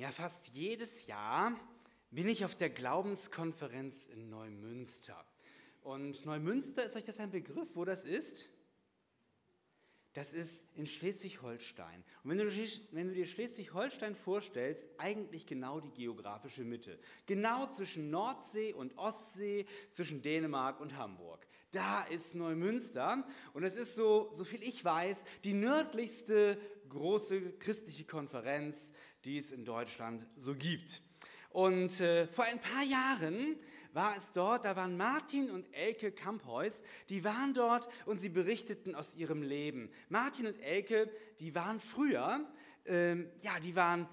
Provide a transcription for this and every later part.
Ja, fast jedes Jahr bin ich auf der Glaubenskonferenz in Neumünster. Und Neumünster, ist euch das ein Begriff, wo das ist? Das ist in Schleswig-Holstein. Und wenn du, wenn du dir Schleswig-Holstein vorstellst, eigentlich genau die geografische Mitte. Genau zwischen Nordsee und Ostsee, zwischen Dänemark und Hamburg. Da ist Neumünster. Und es ist so, so viel ich weiß, die nördlichste große christliche Konferenz, die es in Deutschland so gibt. Und äh, vor ein paar Jahren war es dort, da waren Martin und Elke Kampheus, die waren dort und sie berichteten aus ihrem Leben. Martin und Elke, die waren früher, ähm, ja, die waren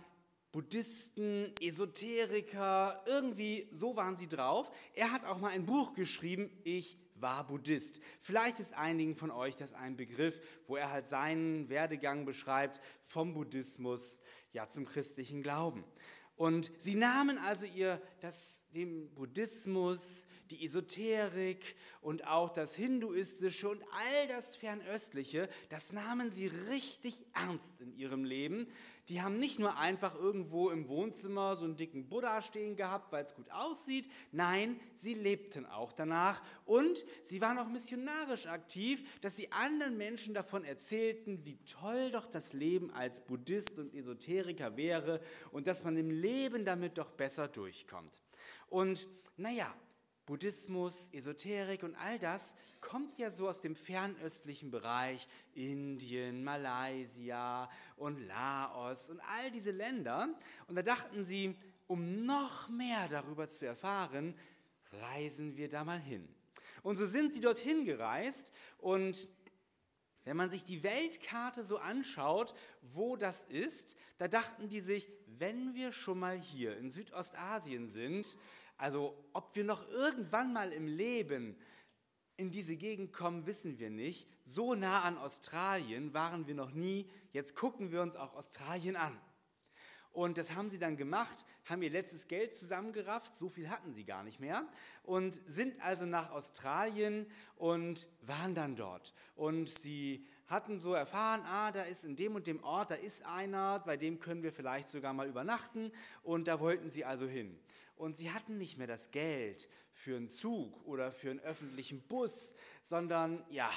Buddhisten, Esoteriker, irgendwie so waren sie drauf. Er hat auch mal ein Buch geschrieben, Ich war Buddhist. Vielleicht ist einigen von euch das ein Begriff, wo er halt seinen Werdegang beschreibt vom Buddhismus ja zum christlichen Glauben. Und sie nahmen also ihr das, den Buddhismus, die Esoterik und auch das Hinduistische und all das Fernöstliche, das nahmen sie richtig ernst in ihrem Leben die haben nicht nur einfach irgendwo im Wohnzimmer so einen dicken Buddha stehen gehabt, weil es gut aussieht. Nein, sie lebten auch danach und sie waren auch missionarisch aktiv, dass sie anderen Menschen davon erzählten, wie toll doch das Leben als Buddhist und Esoteriker wäre und dass man im Leben damit doch besser durchkommt. Und naja, Buddhismus, Esoterik und all das kommt ja so aus dem fernöstlichen Bereich, Indien, Malaysia und Laos und all diese Länder. Und da dachten sie, um noch mehr darüber zu erfahren, reisen wir da mal hin. Und so sind sie dorthin gereist und wenn man sich die Weltkarte so anschaut, wo das ist, da dachten die sich, wenn wir schon mal hier in Südostasien sind, also ob wir noch irgendwann mal im Leben in diese Gegend kommen, wissen wir nicht. So nah an Australien waren wir noch nie. Jetzt gucken wir uns auch Australien an. Und das haben sie dann gemacht, haben ihr letztes Geld zusammengerafft, so viel hatten sie gar nicht mehr, und sind also nach Australien und waren dann dort. Und sie hatten so erfahren, ah, da ist in dem und dem Ort, da ist einer, bei dem können wir vielleicht sogar mal übernachten. Und da wollten sie also hin und sie hatten nicht mehr das Geld für einen Zug oder für einen öffentlichen Bus, sondern ja,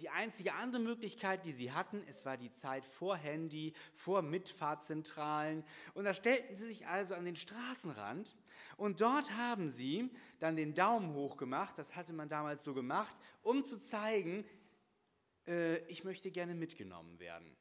die einzige andere Möglichkeit, die sie hatten, es war die Zeit vor Handy, vor Mitfahrzentralen. Und da stellten sie sich also an den Straßenrand und dort haben sie dann den Daumen hoch gemacht, das hatte man damals so gemacht, um zu zeigen, äh, ich möchte gerne mitgenommen werden.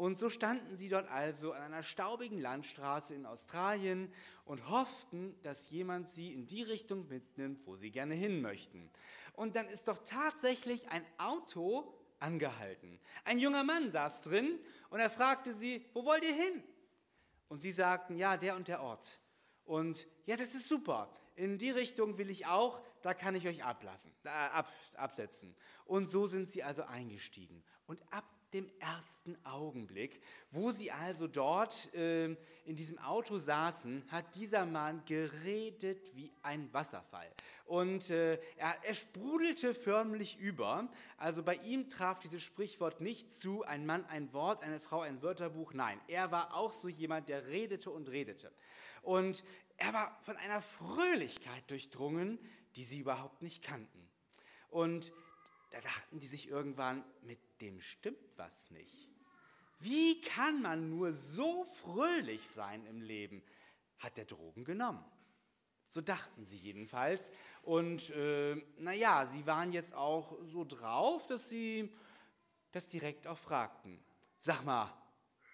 Und so standen sie dort also an einer staubigen Landstraße in Australien und hofften, dass jemand sie in die Richtung mitnimmt, wo sie gerne hin möchten. Und dann ist doch tatsächlich ein Auto angehalten. Ein junger Mann saß drin und er fragte sie, wo wollt ihr hin? Und sie sagten, ja, der und der Ort. Und ja, das ist super. In die Richtung will ich auch, da kann ich euch ablassen, äh, ab, absetzen. Und so sind sie also eingestiegen. Und ab dem ersten Augenblick, wo sie also dort äh, in diesem Auto saßen, hat dieser Mann geredet wie ein Wasserfall. Und äh, er, er sprudelte förmlich über. Also bei ihm traf dieses Sprichwort nicht zu, ein Mann ein Wort, eine Frau ein Wörterbuch. Nein, er war auch so jemand, der redete und redete. Und er war von einer Fröhlichkeit durchdrungen, die sie überhaupt nicht kannten. Und da dachten die sich irgendwann, mit dem stimmt was nicht. Wie kann man nur so fröhlich sein im Leben? Hat der Drogen genommen? So dachten sie jedenfalls. Und äh, naja, sie waren jetzt auch so drauf, dass sie das direkt auch fragten. Sag mal,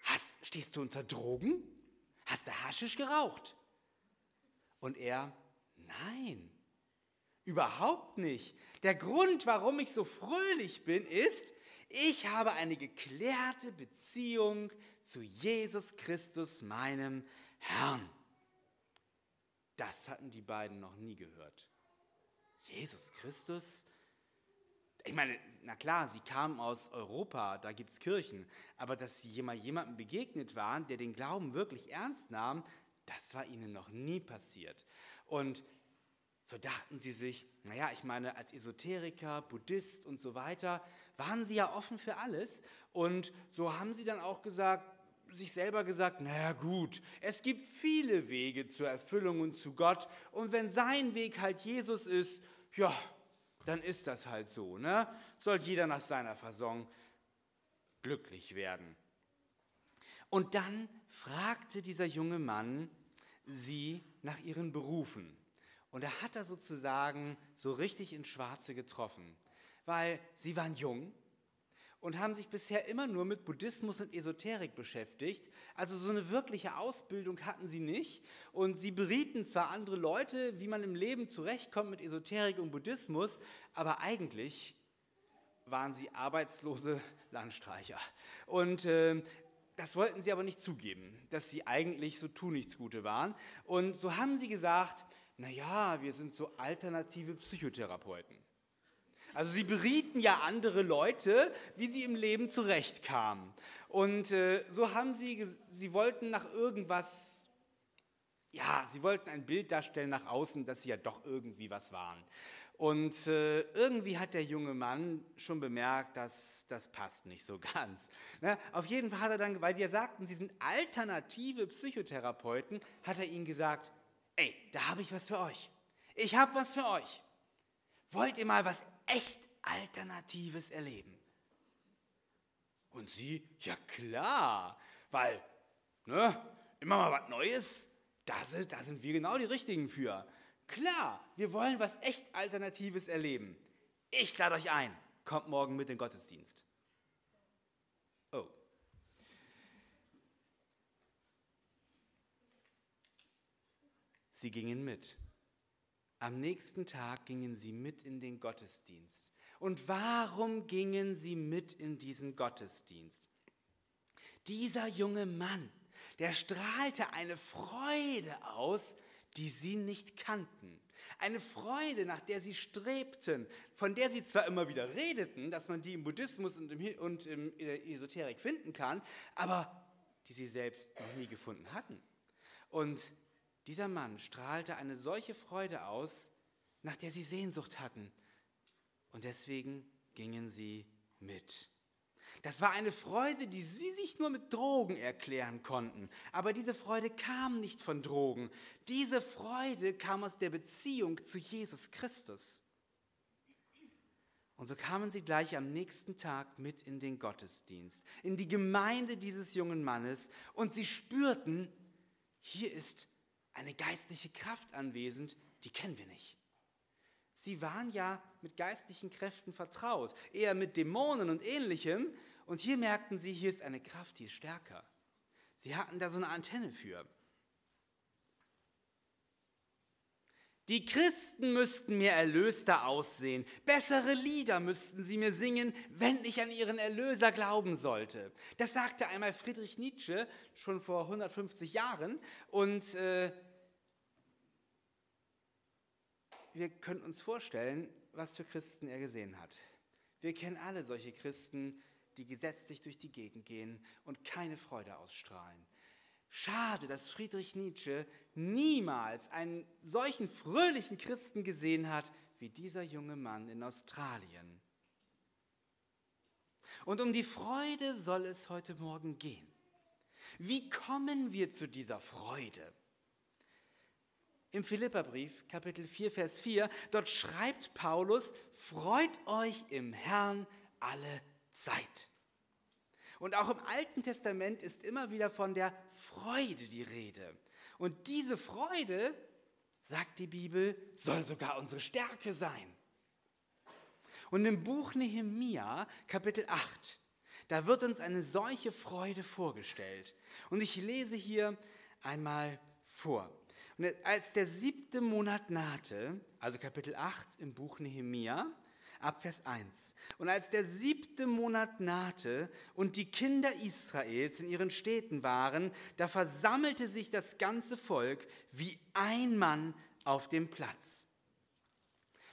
hast, stehst du unter Drogen? Hast du Haschisch geraucht? Und er, nein, überhaupt nicht. Der Grund, warum ich so fröhlich bin, ist, ich habe eine geklärte Beziehung zu Jesus Christus, meinem Herrn. Das hatten die beiden noch nie gehört. Jesus Christus? Ich meine, na klar, sie kamen aus Europa, da gibt es Kirchen, aber dass sie jemandem begegnet waren, der den Glauben wirklich ernst nahm, das war ihnen noch nie passiert. Und so dachten sie sich, naja, ich meine, als Esoteriker, Buddhist und so weiter, waren sie ja offen für alles. Und so haben sie dann auch gesagt, sich selber gesagt, naja gut, es gibt viele Wege zur Erfüllung und zu Gott und wenn sein Weg halt Jesus ist, ja, dann ist das halt so. Ne? Soll jeder nach seiner Fasson glücklich werden. Und dann fragte dieser junge Mann sie nach ihren Berufen. Und er hat da sozusagen so richtig ins Schwarze getroffen, weil sie waren jung, und haben sich bisher immer nur mit Buddhismus und Esoterik beschäftigt. Also so eine wirkliche Ausbildung hatten sie nicht. Und sie berieten zwar andere Leute, wie man im Leben zurechtkommt mit Esoterik und Buddhismus, aber eigentlich waren sie arbeitslose Landstreicher. Und äh, das wollten sie aber nicht zugeben, dass sie eigentlich so tu nichts Gute waren. Und so haben sie gesagt, naja, wir sind so alternative Psychotherapeuten. Also sie berieten ja andere Leute, wie sie im Leben zurechtkamen. Und äh, so haben sie, sie wollten nach irgendwas, ja, sie wollten ein Bild darstellen nach außen, dass sie ja doch irgendwie was waren. Und äh, irgendwie hat der junge Mann schon bemerkt, dass das passt nicht so ganz. Ne? Auf jeden Fall hat er dann, weil sie ja sagten, sie sind alternative Psychotherapeuten, hat er ihnen gesagt, ey, da habe ich was für euch. Ich habe was für euch. Wollt ihr mal was echt Alternatives erleben. Und sie, ja klar, weil, ne, immer mal was Neues, da sind, da sind wir genau die Richtigen für. Klar, wir wollen was echt Alternatives erleben. Ich lade euch ein, kommt morgen mit in den Gottesdienst. Oh. Sie gingen mit. Am nächsten Tag gingen sie mit in den Gottesdienst. Und warum gingen sie mit in diesen Gottesdienst? Dieser junge Mann, der strahlte eine Freude aus, die sie nicht kannten. Eine Freude, nach der sie strebten, von der sie zwar immer wieder redeten, dass man die im Buddhismus und im, und im Esoterik finden kann, aber die sie selbst noch nie gefunden hatten. Und dieser Mann strahlte eine solche Freude aus, nach der sie Sehnsucht hatten. Und deswegen gingen sie mit. Das war eine Freude, die sie sich nur mit Drogen erklären konnten. Aber diese Freude kam nicht von Drogen. Diese Freude kam aus der Beziehung zu Jesus Christus. Und so kamen sie gleich am nächsten Tag mit in den Gottesdienst, in die Gemeinde dieses jungen Mannes. Und sie spürten, hier ist eine geistliche Kraft anwesend, die kennen wir nicht. Sie waren ja mit geistlichen Kräften vertraut, eher mit Dämonen und ähnlichem. Und hier merkten sie, hier ist eine Kraft, die ist stärker. Sie hatten da so eine Antenne für. Die Christen müssten mir erlöster aussehen. Bessere Lieder müssten sie mir singen, wenn ich an ihren Erlöser glauben sollte. Das sagte einmal Friedrich Nietzsche schon vor 150 Jahren. Und äh, wir können uns vorstellen, was für Christen er gesehen hat. Wir kennen alle solche Christen, die gesetzlich durch die Gegend gehen und keine Freude ausstrahlen. Schade, dass Friedrich Nietzsche niemals einen solchen fröhlichen Christen gesehen hat wie dieser junge Mann in Australien. Und um die Freude soll es heute Morgen gehen. Wie kommen wir zu dieser Freude? Im Philipperbrief, Kapitel 4, Vers 4, dort schreibt Paulus, freut euch im Herrn alle Zeit. Und auch im Alten Testament ist immer wieder von der Freude die Rede. Und diese Freude, sagt die Bibel, soll sogar unsere Stärke sein. Und im Buch Nehemia, Kapitel 8, da wird uns eine solche Freude vorgestellt. Und ich lese hier einmal vor. Und als der siebte Monat nahte, also Kapitel 8 im Buch Nehemia, ab Vers 1. Und als der siebte Monat nahte und die Kinder Israels in ihren Städten waren, da versammelte sich das ganze Volk wie ein Mann auf dem Platz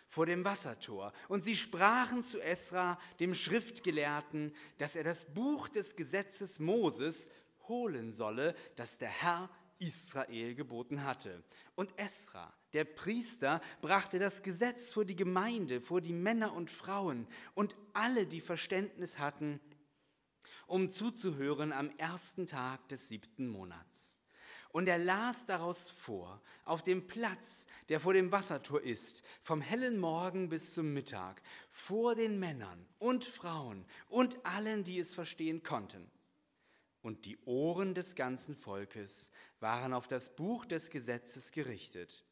vor dem Wassertor. Und sie sprachen zu Esra, dem Schriftgelehrten, dass er das Buch des Gesetzes Moses holen solle, das der Herr Israel geboten hatte. Und Esra, der Priester, brachte das Gesetz vor die Gemeinde, vor die Männer und Frauen und alle, die Verständnis hatten, um zuzuhören am ersten Tag des siebten Monats. Und er las daraus vor, auf dem Platz, der vor dem Wassertor ist, vom hellen Morgen bis zum Mittag, vor den Männern und Frauen und allen, die es verstehen konnten. Und die Ohren des ganzen Volkes waren auf das Buch des Gesetzes gerichtet.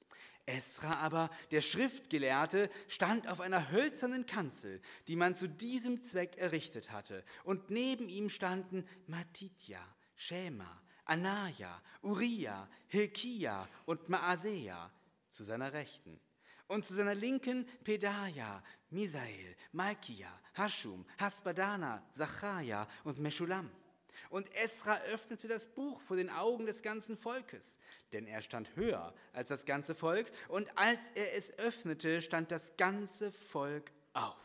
Esra aber, der Schriftgelehrte, stand auf einer hölzernen Kanzel, die man zu diesem Zweck errichtet hatte, und neben ihm standen Matitja, Schema, Anaja, Uriah, Hilkia und Maasea zu seiner Rechten. Und zu seiner Linken Pedaja, Misael, Malkia, Hashum, Hasbadana, Zacharia und Meschulam. Und Esra öffnete das Buch vor den Augen des ganzen Volkes, denn er stand höher als das ganze Volk, und als er es öffnete, stand das ganze Volk auf.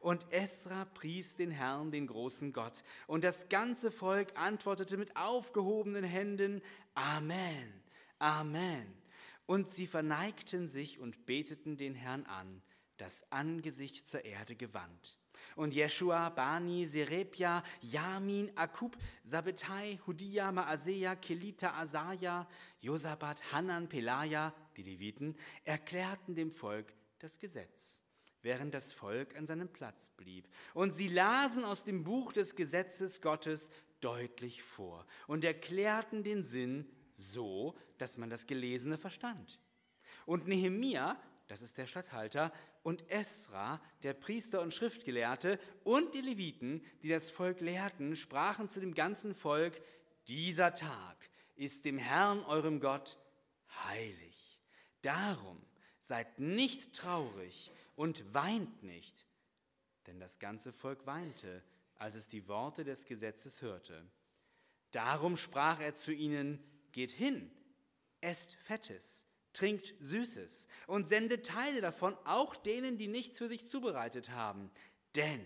Und Esra pries den Herrn, den großen Gott. Und das ganze Volk antwortete mit aufgehobenen Händen, Amen, Amen. Und sie verneigten sich und beteten den Herrn an, das Angesicht zur Erde gewandt. Und Jeschua, Bani, Serebia, Yamin, Akub, Sabetai, Hudia, Maasea, Kelita, Asaja, Josabat, Hanan, Pelaja, die Leviten, erklärten dem Volk das Gesetz während das Volk an seinem Platz blieb. Und sie lasen aus dem Buch des Gesetzes Gottes deutlich vor und erklärten den Sinn so, dass man das Gelesene verstand. Und Nehemia, das ist der Statthalter, und Esra, der Priester und Schriftgelehrte, und die Leviten, die das Volk lehrten, sprachen zu dem ganzen Volk, dieser Tag ist dem Herrn eurem Gott heilig. Darum seid nicht traurig und weint nicht. Denn das ganze Volk weinte, als es die Worte des Gesetzes hörte. Darum sprach er zu ihnen, geht hin, esst Fettes, trinkt Süßes und sendet Teile davon auch denen, die nichts für sich zubereitet haben. Denn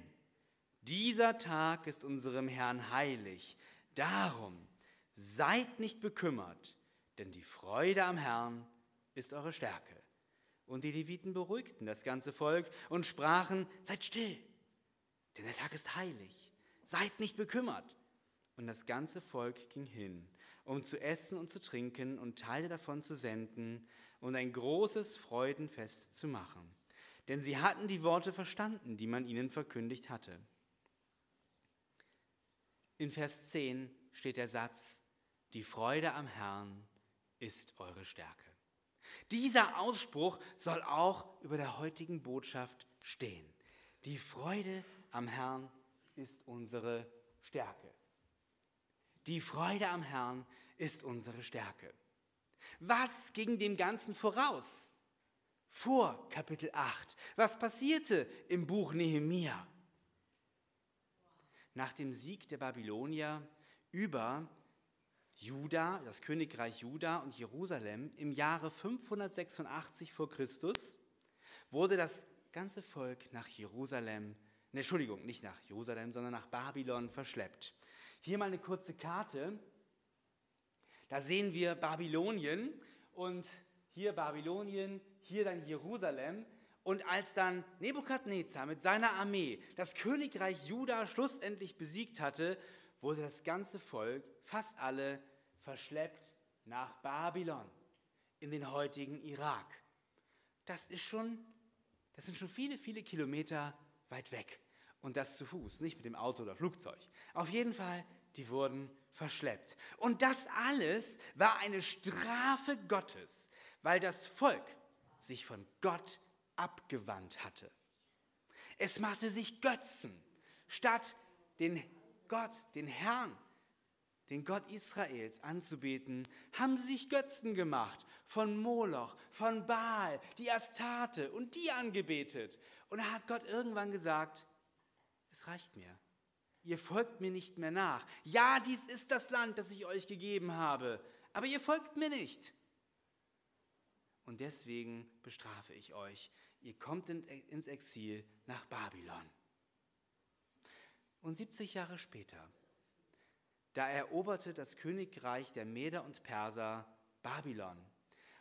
dieser Tag ist unserem Herrn heilig. Darum seid nicht bekümmert, denn die Freude am Herrn ist eure Stärke. Und die Leviten beruhigten das ganze Volk und sprachen, seid still, denn der Tag ist heilig, seid nicht bekümmert. Und das ganze Volk ging hin, um zu essen und zu trinken und Teile davon zu senden und ein großes Freudenfest zu machen. Denn sie hatten die Worte verstanden, die man ihnen verkündigt hatte. In Vers 10 steht der Satz, die Freude am Herrn ist eure Stärke. Dieser Ausspruch soll auch über der heutigen Botschaft stehen. Die Freude am Herrn ist unsere Stärke. Die Freude am Herrn ist unsere Stärke. Was ging dem Ganzen voraus? Vor Kapitel 8. Was passierte im Buch Nehemia? Nach dem Sieg der Babylonier über Juda, das Königreich Juda und Jerusalem im Jahre 586 vor Christus wurde das ganze Volk nach Jerusalem, ne, Entschuldigung, nicht nach Jerusalem, sondern nach Babylon verschleppt. Hier mal eine kurze Karte. Da sehen wir Babylonien und hier Babylonien, hier dann Jerusalem. Und als dann Nebukadnezar mit seiner Armee das Königreich Juda schlussendlich besiegt hatte, wurde das ganze Volk, fast alle, verschleppt nach Babylon, in den heutigen Irak. Das ist schon, das sind schon viele, viele Kilometer weit weg. Und das zu Fuß, nicht mit dem Auto oder Flugzeug. Auf jeden Fall, die wurden verschleppt. Und das alles war eine Strafe Gottes, weil das Volk sich von Gott abgewandt hatte. Es machte sich Götzen, statt den Gott, den Herrn, den Gott Israels anzubeten, haben sie sich Götzen gemacht, von Moloch, von Baal, die Astarte und die angebetet. Und da hat Gott irgendwann gesagt, es reicht mir. Ihr folgt mir nicht mehr nach. Ja, dies ist das Land, das ich euch gegeben habe, aber ihr folgt mir nicht. Und deswegen bestrafe ich euch. Ihr kommt ins Exil nach Babylon. Und 70 Jahre später da eroberte das Königreich der Meder und Perser Babylon.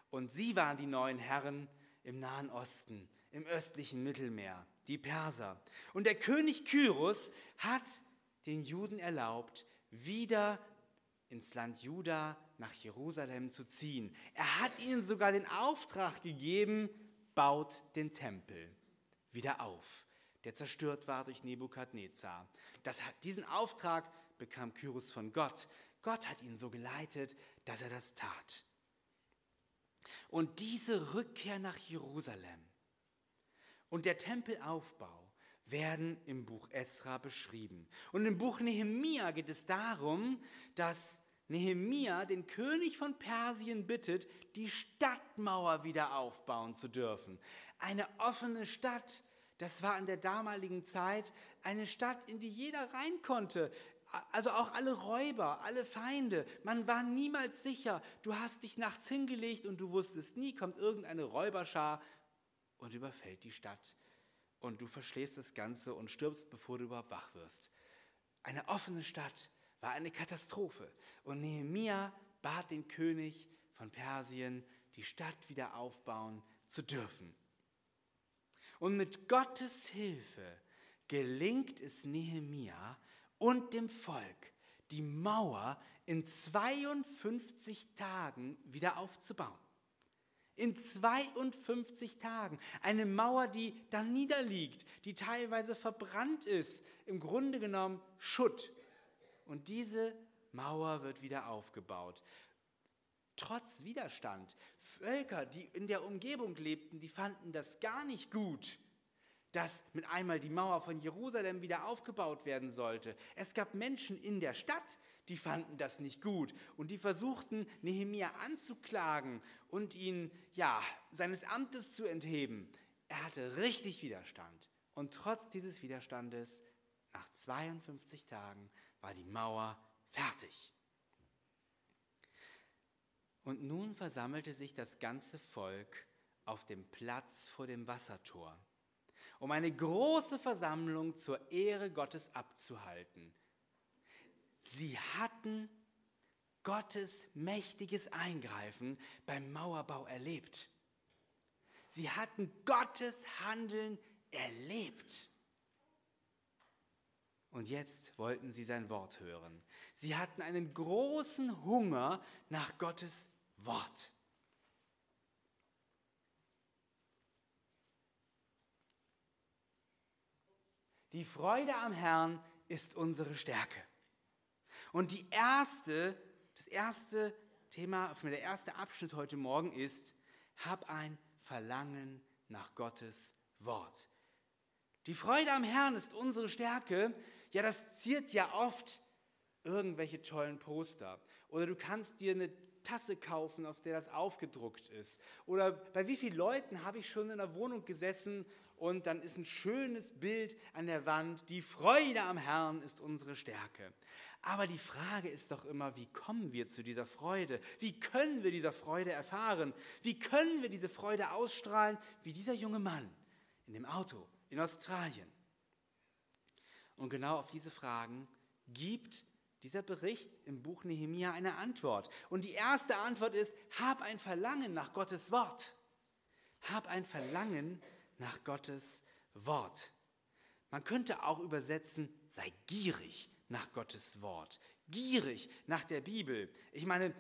Und sie waren die neuen Herren im Nahen Osten, im östlichen Mittelmeer, die Perser. Und der König Kyros hat den Juden erlaubt, wieder ins Land Juda nach Jerusalem zu ziehen. Er hat ihnen sogar den Auftrag gegeben, baut den Tempel wieder auf, der zerstört war durch Nebukadnezar. Das, diesen Auftrag bekam Kyros von Gott. Gott hat ihn so geleitet, dass er das tat. Und diese Rückkehr nach Jerusalem und der Tempelaufbau werden im Buch Esra beschrieben. Und im Buch Nehemia geht es darum, dass Nehemia den König von Persien bittet, die Stadtmauer wieder aufbauen zu dürfen. Eine offene Stadt, das war in der damaligen Zeit eine Stadt, in die jeder rein konnte. Also auch alle Räuber, alle Feinde. Man war niemals sicher. Du hast dich nachts hingelegt und du wusstest nie, kommt irgendeine Räuberschar und überfällt die Stadt und du verschläfst das Ganze und stirbst, bevor du überhaupt wach wirst. Eine offene Stadt war eine Katastrophe. Und Nehemia bat den König von Persien, die Stadt wieder aufbauen zu dürfen. Und mit Gottes Hilfe gelingt es Nehemia und dem Volk, die Mauer in 52 Tagen wieder aufzubauen in 52 Tagen. Eine Mauer, die dann niederliegt, die teilweise verbrannt ist, im Grunde genommen Schutt. Und diese Mauer wird wieder aufgebaut. Trotz Widerstand. Völker, die in der Umgebung lebten, die fanden das gar nicht gut dass mit einmal die Mauer von Jerusalem wieder aufgebaut werden sollte. Es gab Menschen in der Stadt, die fanden das nicht gut und die versuchten, Nehemia anzuklagen und ihn, ja, seines Amtes zu entheben. Er hatte richtig Widerstand. Und trotz dieses Widerstandes, nach 52 Tagen, war die Mauer fertig. Und nun versammelte sich das ganze Volk auf dem Platz vor dem Wassertor um eine große Versammlung zur Ehre Gottes abzuhalten. Sie hatten Gottes mächtiges Eingreifen beim Mauerbau erlebt. Sie hatten Gottes Handeln erlebt. Und jetzt wollten sie sein Wort hören. Sie hatten einen großen Hunger nach Gottes Wort. Die Freude am Herrn ist unsere Stärke. Und die erste, das erste Thema, der erste Abschnitt heute Morgen ist, hab ein Verlangen nach Gottes Wort. Die Freude am Herrn ist unsere Stärke. Ja, das ziert ja oft irgendwelche tollen Poster. Oder du kannst dir eine Tasse kaufen, auf der das aufgedruckt ist. Oder bei wie vielen Leuten habe ich schon in der Wohnung gesessen und dann ist ein schönes Bild an der Wand. Die Freude am Herrn ist unsere Stärke. Aber die Frage ist doch immer, wie kommen wir zu dieser Freude? Wie können wir dieser Freude erfahren? Wie können wir diese Freude ausstrahlen, wie dieser junge Mann in dem Auto in Australien? Und genau auf diese Fragen gibt dieser Bericht im Buch Nehemia eine Antwort. Und die erste Antwort ist, hab ein Verlangen nach Gottes Wort. Hab ein Verlangen nach Gottes Wort. Man könnte auch übersetzen, sei gierig nach Gottes Wort. Gierig nach der Bibel. Ich meine,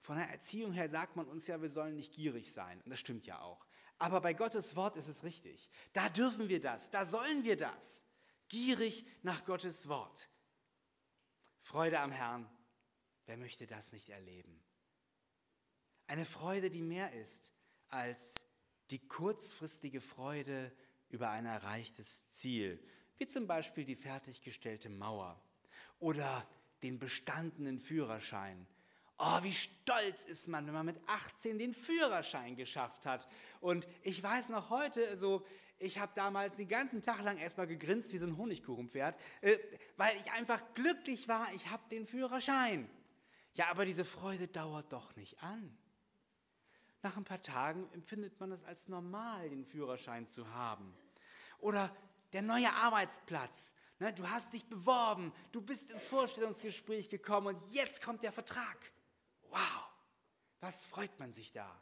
von der Erziehung her sagt man uns ja, wir sollen nicht gierig sein. Und das stimmt ja auch. Aber bei Gottes Wort ist es richtig. Da dürfen wir das, da sollen wir das. Gierig nach Gottes Wort. Freude am Herrn. Wer möchte das nicht erleben? Eine Freude, die mehr ist als die kurzfristige Freude über ein erreichtes Ziel, wie zum Beispiel die fertiggestellte Mauer oder den bestandenen Führerschein. Oh, wie stolz ist man, wenn man mit 18 den Führerschein geschafft hat. Und ich weiß noch heute, also ich habe damals den ganzen Tag lang erstmal gegrinst wie so ein Honigkuchenpferd, äh, weil ich einfach glücklich war, ich habe den Führerschein. Ja, aber diese Freude dauert doch nicht an. Nach ein paar Tagen empfindet man es als normal, den Führerschein zu haben. Oder der neue Arbeitsplatz. Ne, du hast dich beworben, du bist ins Vorstellungsgespräch gekommen und jetzt kommt der Vertrag. Wow, was freut man sich da?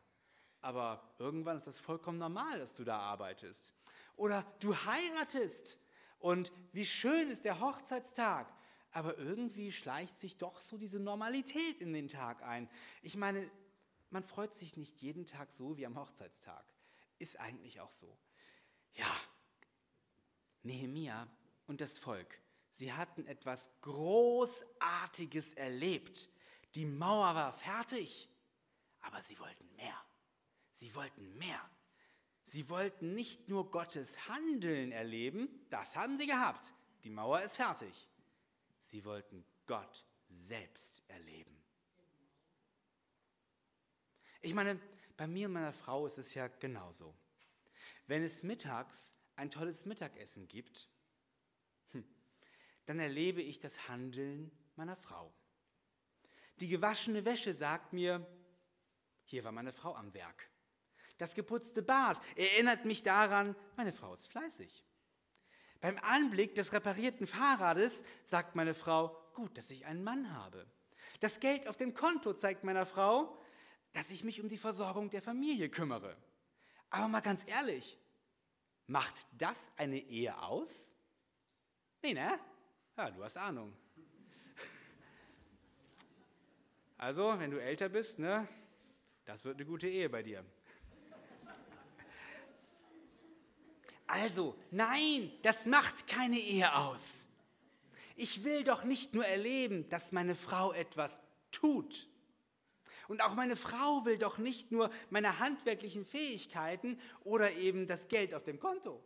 Aber irgendwann ist das vollkommen normal, dass du da arbeitest. Oder du heiratest Und wie schön ist der Hochzeitstag. Aber irgendwie schleicht sich doch so diese Normalität in den Tag ein. Ich meine, man freut sich nicht jeden Tag so wie am Hochzeitstag. Ist eigentlich auch so. Ja, Nehemia und das Volk, sie hatten etwas Großartiges erlebt. Die Mauer war fertig, aber sie wollten mehr. Sie wollten mehr. Sie wollten nicht nur Gottes Handeln erleben, das haben sie gehabt. Die Mauer ist fertig. Sie wollten Gott selbst erleben. Ich meine, bei mir und meiner Frau ist es ja genauso. Wenn es mittags ein tolles Mittagessen gibt, hm, dann erlebe ich das Handeln meiner Frau. Die gewaschene Wäsche sagt mir, hier war meine Frau am Werk. Das geputzte Bad erinnert mich daran, meine Frau ist fleißig. Beim Anblick des reparierten Fahrrades sagt meine Frau, gut, dass ich einen Mann habe. Das Geld auf dem Konto zeigt meiner Frau, dass ich mich um die Versorgung der Familie kümmere. Aber mal ganz ehrlich, macht das eine Ehe aus? Nee, ne? Ja, du hast Ahnung. Also, wenn du älter bist, ne, das wird eine gute Ehe bei dir. Also, nein, das macht keine Ehe aus. Ich will doch nicht nur erleben, dass meine Frau etwas tut. Und auch meine Frau will doch nicht nur meine handwerklichen Fähigkeiten oder eben das Geld auf dem Konto.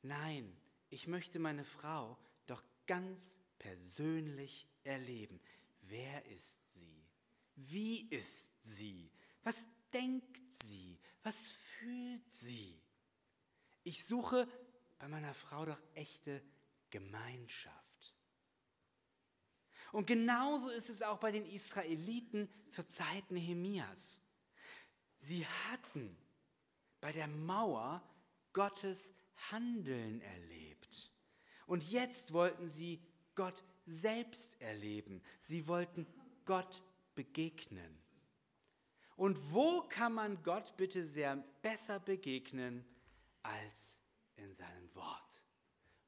Nein, ich möchte meine Frau doch ganz persönlich erleben. Wer ist sie? Wie ist sie? Was denkt sie? Was fühlt sie? Ich suche bei meiner Frau doch echte Gemeinschaft. Und genauso ist es auch bei den Israeliten zur Zeit Nehemias. Sie hatten bei der Mauer Gottes Handeln erlebt. Und jetzt wollten sie Gott selbst erleben. Sie wollten Gott begegnen. Und wo kann man Gott bitte sehr besser begegnen als in seinem Wort.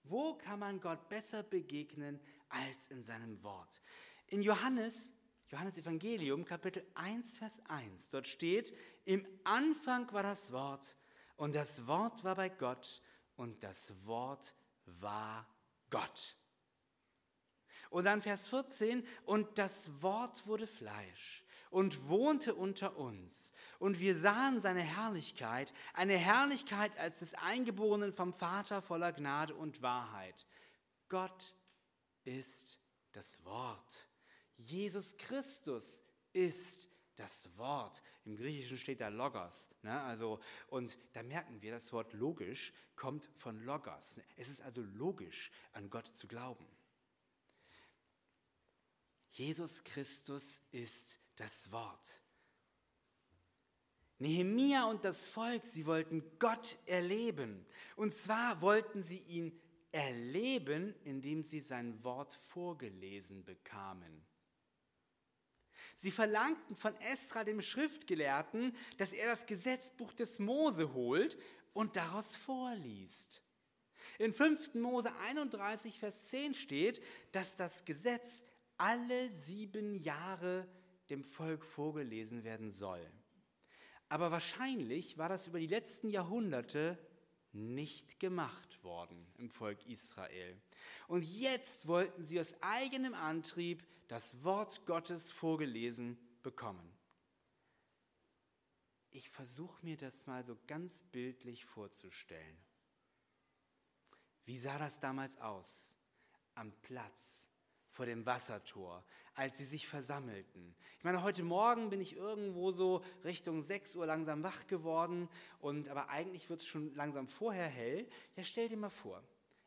Wo kann man Gott besser begegnen als in seinem Wort? In Johannes, Johannes Evangelium, Kapitel 1, Vers 1, dort steht, im Anfang war das Wort und das Wort war bei Gott und das Wort war Gott. Und dann Vers 14, und das Wort wurde Fleisch und wohnte unter uns. Und wir sahen seine Herrlichkeit, eine Herrlichkeit als des Eingeborenen vom Vater voller Gnade und Wahrheit. Gott ist das Wort. Jesus Christus ist das Wort. Im Griechischen steht da Logos. Ne? Also, und da merken wir, das Wort logisch kommt von Logos. Es ist also logisch, an Gott zu glauben. Jesus Christus ist das Wort. Nehemia und das Volk, sie wollten Gott erleben. Und zwar wollten sie ihn erleben, indem sie sein Wort vorgelesen bekamen. Sie verlangten von Esra, dem Schriftgelehrten, dass er das Gesetzbuch des Mose holt und daraus vorliest. In 5. Mose 31, Vers 10 steht, dass das Gesetz alle sieben Jahre dem Volk vorgelesen werden soll. Aber wahrscheinlich war das über die letzten Jahrhunderte nicht gemacht worden im Volk Israel. Und jetzt wollten sie aus eigenem Antrieb das Wort Gottes vorgelesen bekommen. Ich versuche mir das mal so ganz bildlich vorzustellen. Wie sah das damals aus? Am Platz vor dem Wassertor, als sie sich versammelten. Ich meine, heute Morgen bin ich irgendwo so Richtung 6 Uhr langsam wach geworden und aber eigentlich wird es schon langsam vorher hell. Ja, stell dir mal vor,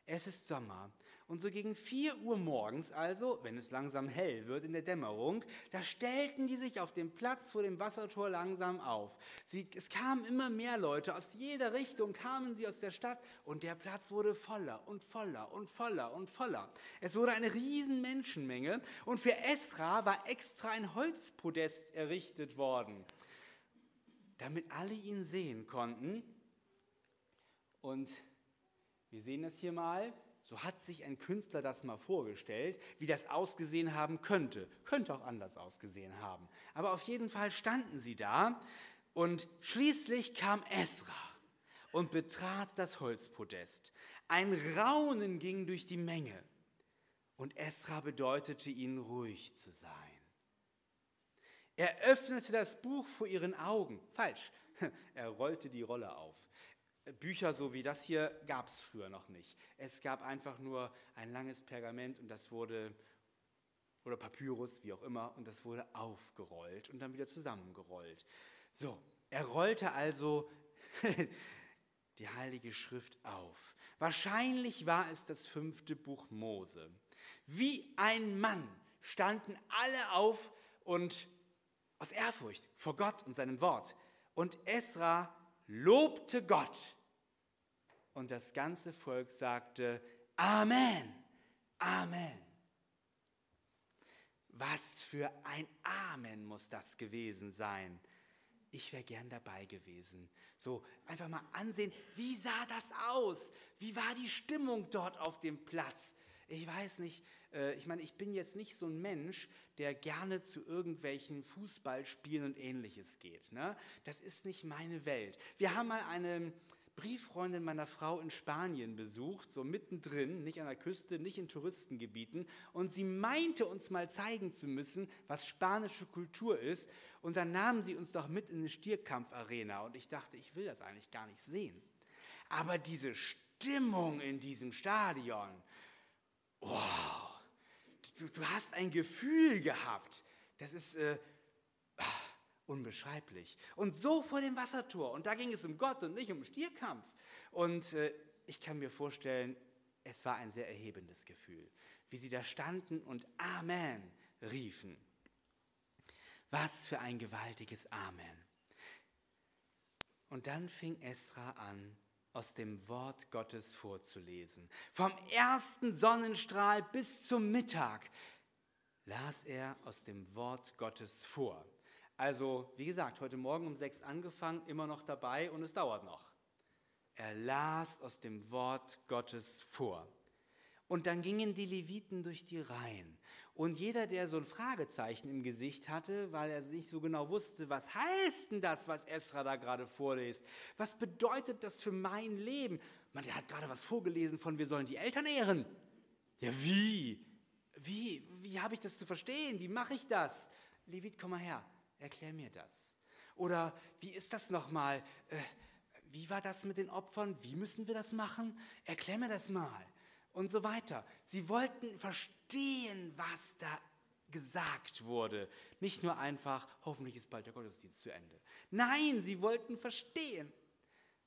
es ist Sommer und so gegen 4 Uhr morgens, also, wenn es langsam hell wird in der Dämmerung, da stellten die sich auf dem Platz vor dem Wassertor langsam auf. Sie, es kamen immer mehr Leute, aus jeder Richtung kamen sie aus der Stadt und der Platz wurde voller und voller und voller und voller. Es wurde eine riesen Menschenmenge und für Esra war extra ein Holzpodest errichtet worden, damit alle ihn sehen konnten. Und Wir sehen das hier mal. So hat sich ein Künstler das mal vorgestellt, wie das ausgesehen haben könnte. Könnte auch anders ausgesehen haben. Aber auf jeden Fall standen sie da und schließlich kam Esra und betrat das Holzpodest. Ein Raunen ging durch die Menge und Esra bedeutete ihnen ruhig zu sein. Er öffnete das Buch vor ihren Augen. Falsch, er rollte die Rolle auf. Bücher so wie das hier gab es früher noch nicht. Es gab einfach nur ein langes Pergament und das wurde, oder Papyrus, wie auch immer, und das wurde aufgerollt und dann wieder zusammengerollt. So, er rollte also die Heilige Schrift auf. Wahrscheinlich war es das fünfte Buch Mose. Wie ein Mann standen alle auf und aus Ehrfurcht vor Gott und seinem Wort. Und Esra lobte Gott und das ganze Volk sagte, Amen, Amen. Was für ein Amen muss das gewesen sein. Ich wäre gern dabei gewesen. So, einfach mal ansehen, wie sah das aus? Wie war die Stimmung dort auf dem Platz? Ich weiß nicht, äh, ich meine, ich bin jetzt nicht so ein Mensch, der gerne zu irgendwelchen Fußballspielen und ähnliches geht. Ne? Das ist nicht meine Welt. Wir haben mal eine Brieffreundin meiner Frau in Spanien besucht, so mittendrin, nicht an der Küste, nicht in Touristengebieten. Und sie meinte uns mal zeigen zu müssen, was spanische Kultur ist. Und dann nahmen sie uns doch mit in eine Stierkampfarena. Und ich dachte, ich will das eigentlich gar nicht sehen. Aber diese Stimmung in diesem Stadion, wow, du, du hast ein Gefühl gehabt. Das ist... Äh, unbeschreiblich. Und so vor dem Wassertor. Und da ging es um Gott und nicht um Stierkampf. Und äh, ich kann mir vorstellen, es war ein sehr erhebendes Gefühl, wie sie da standen und Amen riefen. Was für ein gewaltiges Amen. Und dann fing Esra an, aus dem Wort Gottes vorzulesen. Vom ersten Sonnenstrahl bis zum Mittag las er aus dem Wort Gottes vor. Also, wie gesagt, heute Morgen um sechs angefangen, immer noch dabei und es dauert noch. Er las aus dem Wort Gottes vor. Und dann gingen die Leviten durch die Reihen. Und jeder, der so ein Fragezeichen im Gesicht hatte, weil er nicht so genau wusste, was heißt denn das, was Esra da gerade vorliest? Was bedeutet das für mein Leben? Man, der hat gerade was vorgelesen von, wir sollen die Eltern ehren. Ja, wie? Wie? Wie habe ich das zu verstehen? Wie mache ich das? Levit, komm mal her. Erklär mir das. Oder wie ist das nochmal? Äh, wie war das mit den Opfern? Wie müssen wir das machen? Erklär mir das mal. Und so weiter. Sie wollten verstehen, was da gesagt wurde. Nicht nur einfach, hoffentlich ist bald der Gottesdienst zu Ende. Nein, sie wollten verstehen,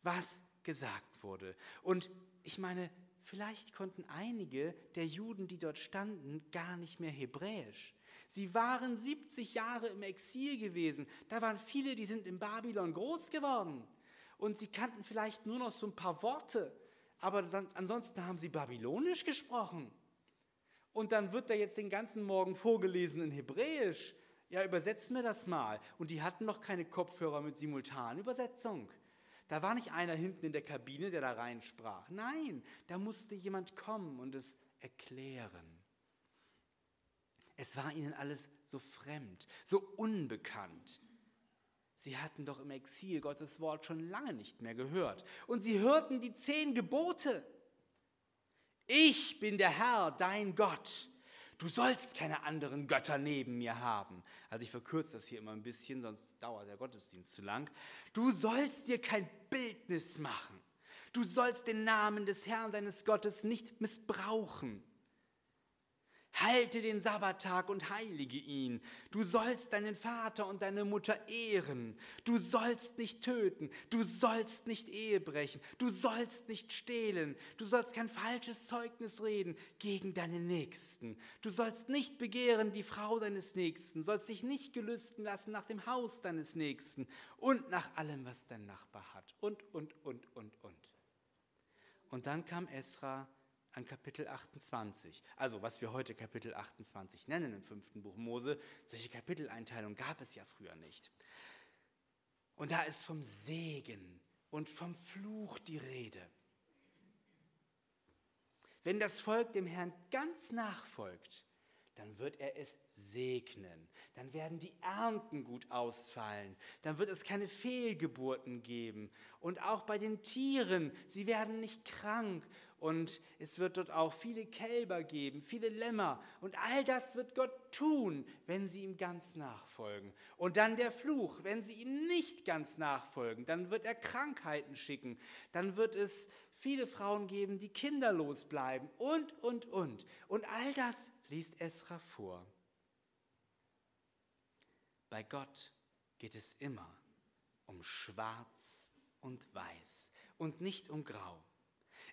was gesagt wurde. Und ich meine, vielleicht konnten einige der Juden, die dort standen, gar nicht mehr Hebräisch. Sie waren 70 Jahre im Exil gewesen. Da waren viele, die sind in Babylon groß geworden. Und sie kannten vielleicht nur noch so ein paar Worte. Aber ansonsten haben sie Babylonisch gesprochen. Und dann wird da jetzt den ganzen Morgen vorgelesen in Hebräisch. Ja, übersetzt mir das mal. Und die hatten noch keine Kopfhörer mit Simultanübersetzung. Da war nicht einer hinten in der Kabine, der da reinsprach. Nein, da musste jemand kommen und es erklären. Es war ihnen alles so fremd, so unbekannt. Sie hatten doch im Exil Gottes Wort schon lange nicht mehr gehört. Und sie hörten die zehn Gebote. Ich bin der Herr, dein Gott. Du sollst keine anderen Götter neben mir haben. Also ich verkürze das hier immer ein bisschen, sonst dauert der Gottesdienst zu lang. Du sollst dir kein Bildnis machen. Du sollst den Namen des Herrn deines Gottes nicht missbrauchen. Halte den Sabbattag und heilige ihn. Du sollst deinen Vater und deine Mutter ehren. Du sollst nicht töten. Du sollst nicht Ehe brechen. Du sollst nicht stehlen. Du sollst kein falsches Zeugnis reden gegen deinen Nächsten. Du sollst nicht begehren die Frau deines Nächsten. Sollst dich nicht gelüsten lassen nach dem Haus deines Nächsten und nach allem, was dein Nachbar hat. Und, und, und, und, und. Und dann kam Esra an Kapitel 28. Also was wir heute Kapitel 28 nennen im fünften Buch Mose. Solche Kapiteleinteilungen gab es ja früher nicht. Und da ist vom Segen und vom Fluch die Rede. Wenn das Volk dem Herrn ganz nachfolgt, dann wird er es segnen. Dann werden die Ernten gut ausfallen. Dann wird es keine Fehlgeburten geben. Und auch bei den Tieren, sie werden nicht krank. Und es wird dort auch viele Kälber geben, viele Lämmer. Und all das wird Gott tun, wenn sie ihm ganz nachfolgen. Und dann der Fluch, wenn sie ihm nicht ganz nachfolgen, dann wird er Krankheiten schicken. Dann wird es viele Frauen geben, die kinderlos bleiben und, und, und. Und all das liest Esra vor. Bei Gott geht es immer um Schwarz und Weiß und nicht um Grau.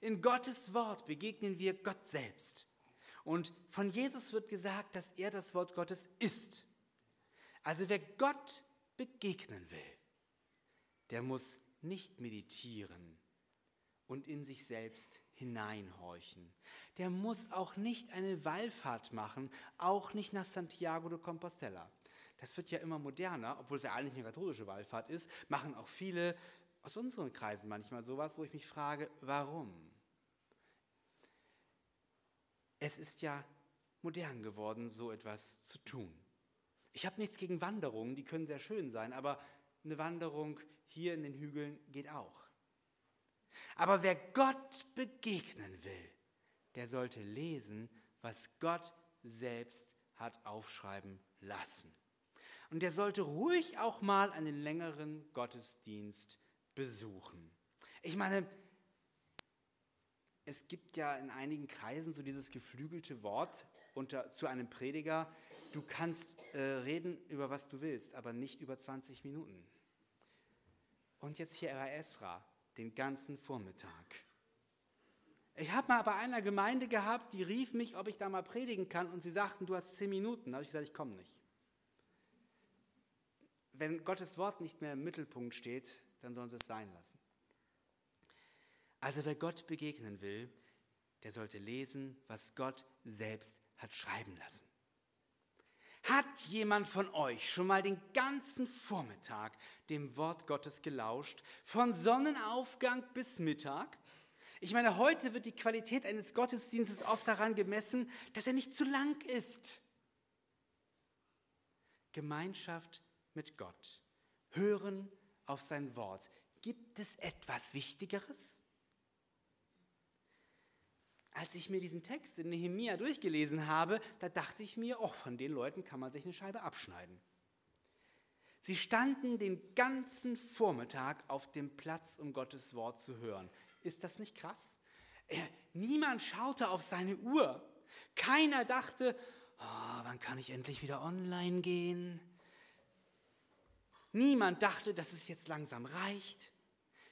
In Gottes Wort begegnen wir Gott selbst. Und von Jesus wird gesagt, dass er das Wort Gottes ist. Also wer Gott begegnen will, der muss nicht meditieren und in sich selbst hineinhorchen. Der muss auch nicht eine Wallfahrt machen, auch nicht nach Santiago de Compostela. Das wird ja immer moderner, obwohl es ja eigentlich eine katholische Wallfahrt ist, machen auch viele aus unseren Kreisen manchmal sowas, wo ich mich frage, warum? Es ist ja modern geworden, so etwas zu tun. Ich habe nichts gegen Wanderungen, die können sehr schön sein, aber eine Wanderung hier in den Hügeln geht auch. Aber wer Gott begegnen will, der sollte lesen, was Gott selbst hat aufschreiben lassen. Und der sollte ruhig auch mal einen längeren Gottesdienst besuchen. Ich meine, es gibt ja in einigen Kreisen so dieses geflügelte Wort unter, zu einem Prediger, du kannst äh, reden über was du willst, aber nicht über 20 Minuten. Und jetzt hier bei Esra, den ganzen Vormittag. Ich habe mal bei einer Gemeinde gehabt, die rief mich, ob ich da mal predigen kann, und sie sagten, du hast zehn Minuten. Da habe ich gesagt, ich komme nicht. Wenn Gottes Wort nicht mehr im Mittelpunkt steht, dann sollen sie es sein lassen. Also wer Gott begegnen will, der sollte lesen, was Gott selbst hat schreiben lassen. Hat jemand von euch schon mal den ganzen Vormittag dem Wort Gottes gelauscht, von Sonnenaufgang bis Mittag? Ich meine, heute wird die Qualität eines Gottesdienstes oft daran gemessen, dass er nicht zu lang ist. Gemeinschaft mit Gott, hören auf sein Wort. Gibt es etwas Wichtigeres? Als ich mir diesen Text in Nehemia durchgelesen habe, da dachte ich mir, oh, von den Leuten kann man sich eine Scheibe abschneiden. Sie standen den ganzen Vormittag auf dem Platz, um Gottes Wort zu hören. Ist das nicht krass? Äh, niemand schaute auf seine Uhr. Keiner dachte, oh, wann kann ich endlich wieder online gehen? Niemand dachte, dass es jetzt langsam reicht.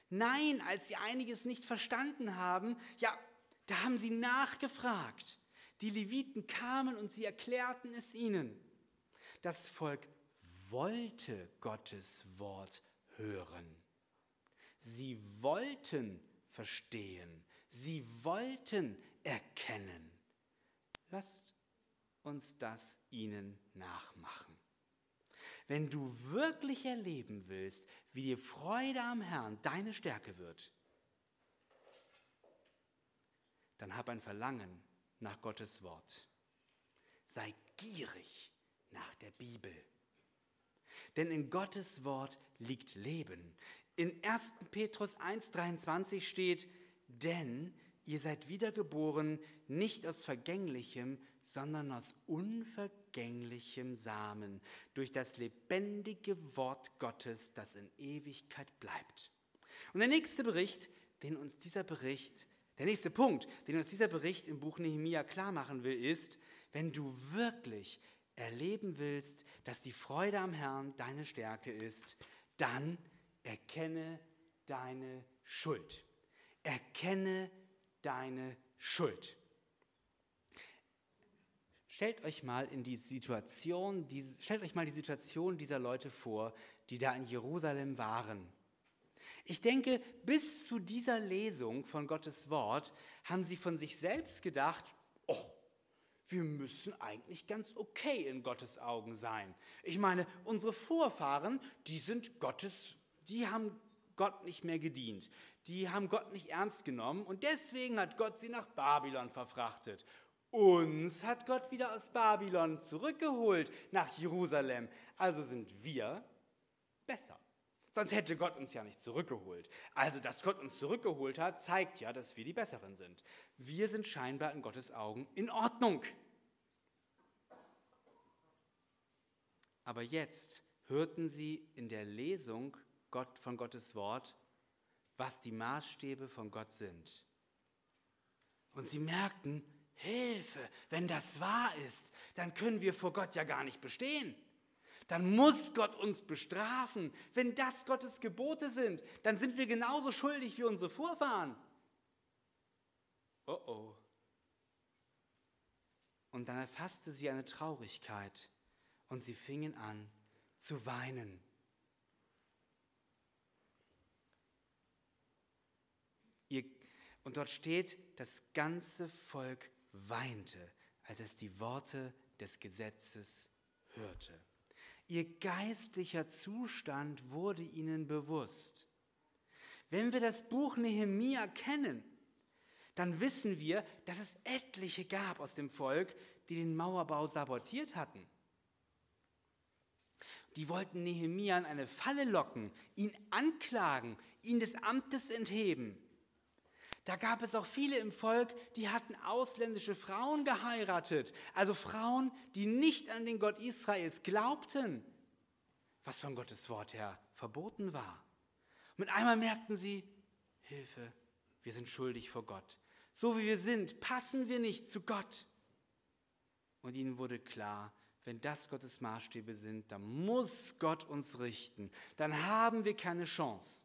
Nein, als sie einiges nicht verstanden haben, ja, da haben sie nachgefragt. Die Leviten kamen und sie erklärten es ihnen. Das Volk wollte Gottes Wort hören. Sie wollten verstehen. Sie wollten erkennen. Lasst uns das ihnen nachmachen. Wenn du wirklich erleben willst, wie die Freude am Herrn deine Stärke wird, dann hab ein Verlangen nach Gottes Wort. Sei gierig nach der Bibel. Denn in Gottes Wort liegt Leben. In 1. Petrus 1.23 steht, denn ihr seid wiedergeboren nicht aus vergänglichem, sondern aus unvergänglichem Samen, durch das lebendige Wort Gottes, das in Ewigkeit bleibt. Und der nächste Bericht, den uns dieser Bericht der nächste Punkt, den uns dieser Bericht im Buch Nehemia klar machen will, ist, wenn du wirklich erleben willst, dass die Freude am Herrn deine Stärke ist, dann erkenne deine Schuld. Erkenne deine Schuld. Stellt euch mal in die Situation, die, stellt euch mal die Situation dieser Leute vor, die da in Jerusalem waren. Ich denke, bis zu dieser Lesung von Gottes Wort haben sie von sich selbst gedacht, oh, wir müssen eigentlich ganz okay in Gottes Augen sein. Ich meine, unsere Vorfahren, die sind Gottes, die haben Gott nicht mehr gedient. Die haben Gott nicht ernst genommen und deswegen hat Gott sie nach Babylon verfrachtet. Uns hat Gott wieder aus Babylon zurückgeholt nach Jerusalem. Also sind wir besser. Sonst hätte Gott uns ja nicht zurückgeholt. Also, dass Gott uns zurückgeholt hat, zeigt ja, dass wir die Besseren sind. Wir sind scheinbar in Gottes Augen in Ordnung. Aber jetzt hörten sie in der Lesung Gott, von Gottes Wort, was die Maßstäbe von Gott sind. Und sie merkten, Hilfe, wenn das wahr ist, dann können wir vor Gott ja gar nicht bestehen. Dann muss Gott uns bestrafen. Wenn das Gottes Gebote sind, dann sind wir genauso schuldig wie unsere Vorfahren. Oh oh. Und dann erfasste sie eine Traurigkeit und sie fingen an zu weinen. Und dort steht, das ganze Volk weinte, als es die Worte des Gesetzes hörte. Ihr geistlicher Zustand wurde ihnen bewusst. Wenn wir das Buch Nehemia kennen, dann wissen wir, dass es etliche gab aus dem Volk, die den Mauerbau sabotiert hatten. Die wollten Nehemia in eine Falle locken, ihn anklagen, ihn des Amtes entheben. Da gab es auch viele im Volk, die hatten ausländische Frauen geheiratet, also Frauen, die nicht an den Gott Israels glaubten, was von Gottes Wort her verboten war. Mit einmal merkten sie, Hilfe, wir sind schuldig vor Gott. So wie wir sind, passen wir nicht zu Gott. Und ihnen wurde klar, wenn das Gottes Maßstäbe sind, dann muss Gott uns richten. Dann haben wir keine Chance.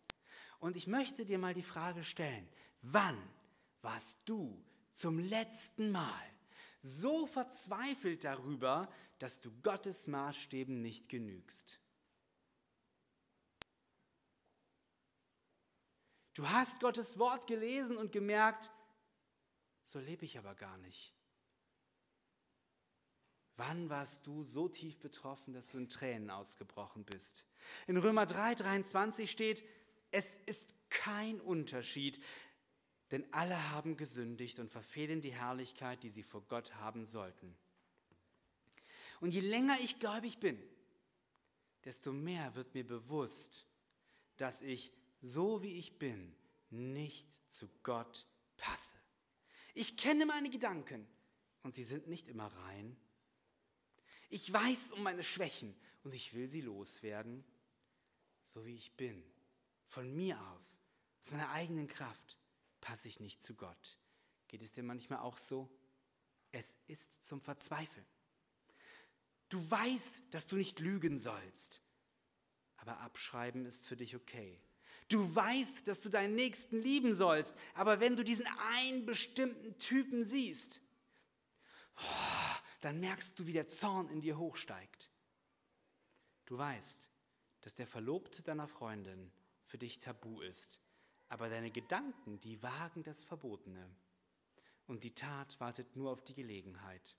Und ich möchte dir mal die Frage stellen, wann warst du zum letzten Mal so verzweifelt darüber, dass du Gottes Maßstäben nicht genügst? Du hast Gottes Wort gelesen und gemerkt, so lebe ich aber gar nicht. Wann warst du so tief betroffen, dass du in Tränen ausgebrochen bist? In Römer 3, 23 steht, es ist kein Unterschied, denn alle haben gesündigt und verfehlen die Herrlichkeit, die sie vor Gott haben sollten. Und je länger ich gläubig bin, desto mehr wird mir bewusst, dass ich, so wie ich bin, nicht zu Gott passe. Ich kenne meine Gedanken und sie sind nicht immer rein ich weiß um meine Schwächen und ich will sie loswerden, so wie ich bin. Von mir aus, aus meiner eigenen Kraft, passe ich nicht zu Gott. Geht es dir manchmal auch so? Es ist zum Verzweifeln. Du weißt, dass du nicht lügen sollst, aber abschreiben ist für dich okay. Du weißt, dass du deinen Nächsten lieben sollst, aber wenn du diesen einen bestimmten Typen siehst, oh, dann merkst du, wie der Zorn in dir hochsteigt. Du weißt, dass der Verlobte deiner Freundin für dich tabu ist, aber deine Gedanken, die wagen das Verbotene. Und die Tat wartet nur auf die Gelegenheit.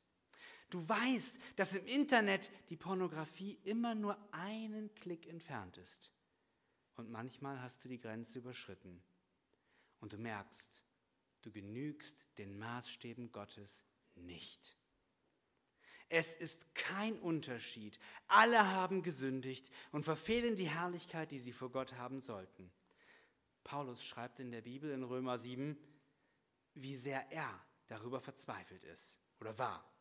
Du weißt, dass im Internet die Pornografie immer nur einen Klick entfernt ist. Und manchmal hast du die Grenze überschritten. Und du merkst, du genügst den Maßstäben Gottes nicht. Es ist kein Unterschied. Alle haben gesündigt und verfehlen die Herrlichkeit, die sie vor Gott haben sollten. Paulus schreibt in der Bibel in Römer 7, wie sehr er darüber verzweifelt ist oder war.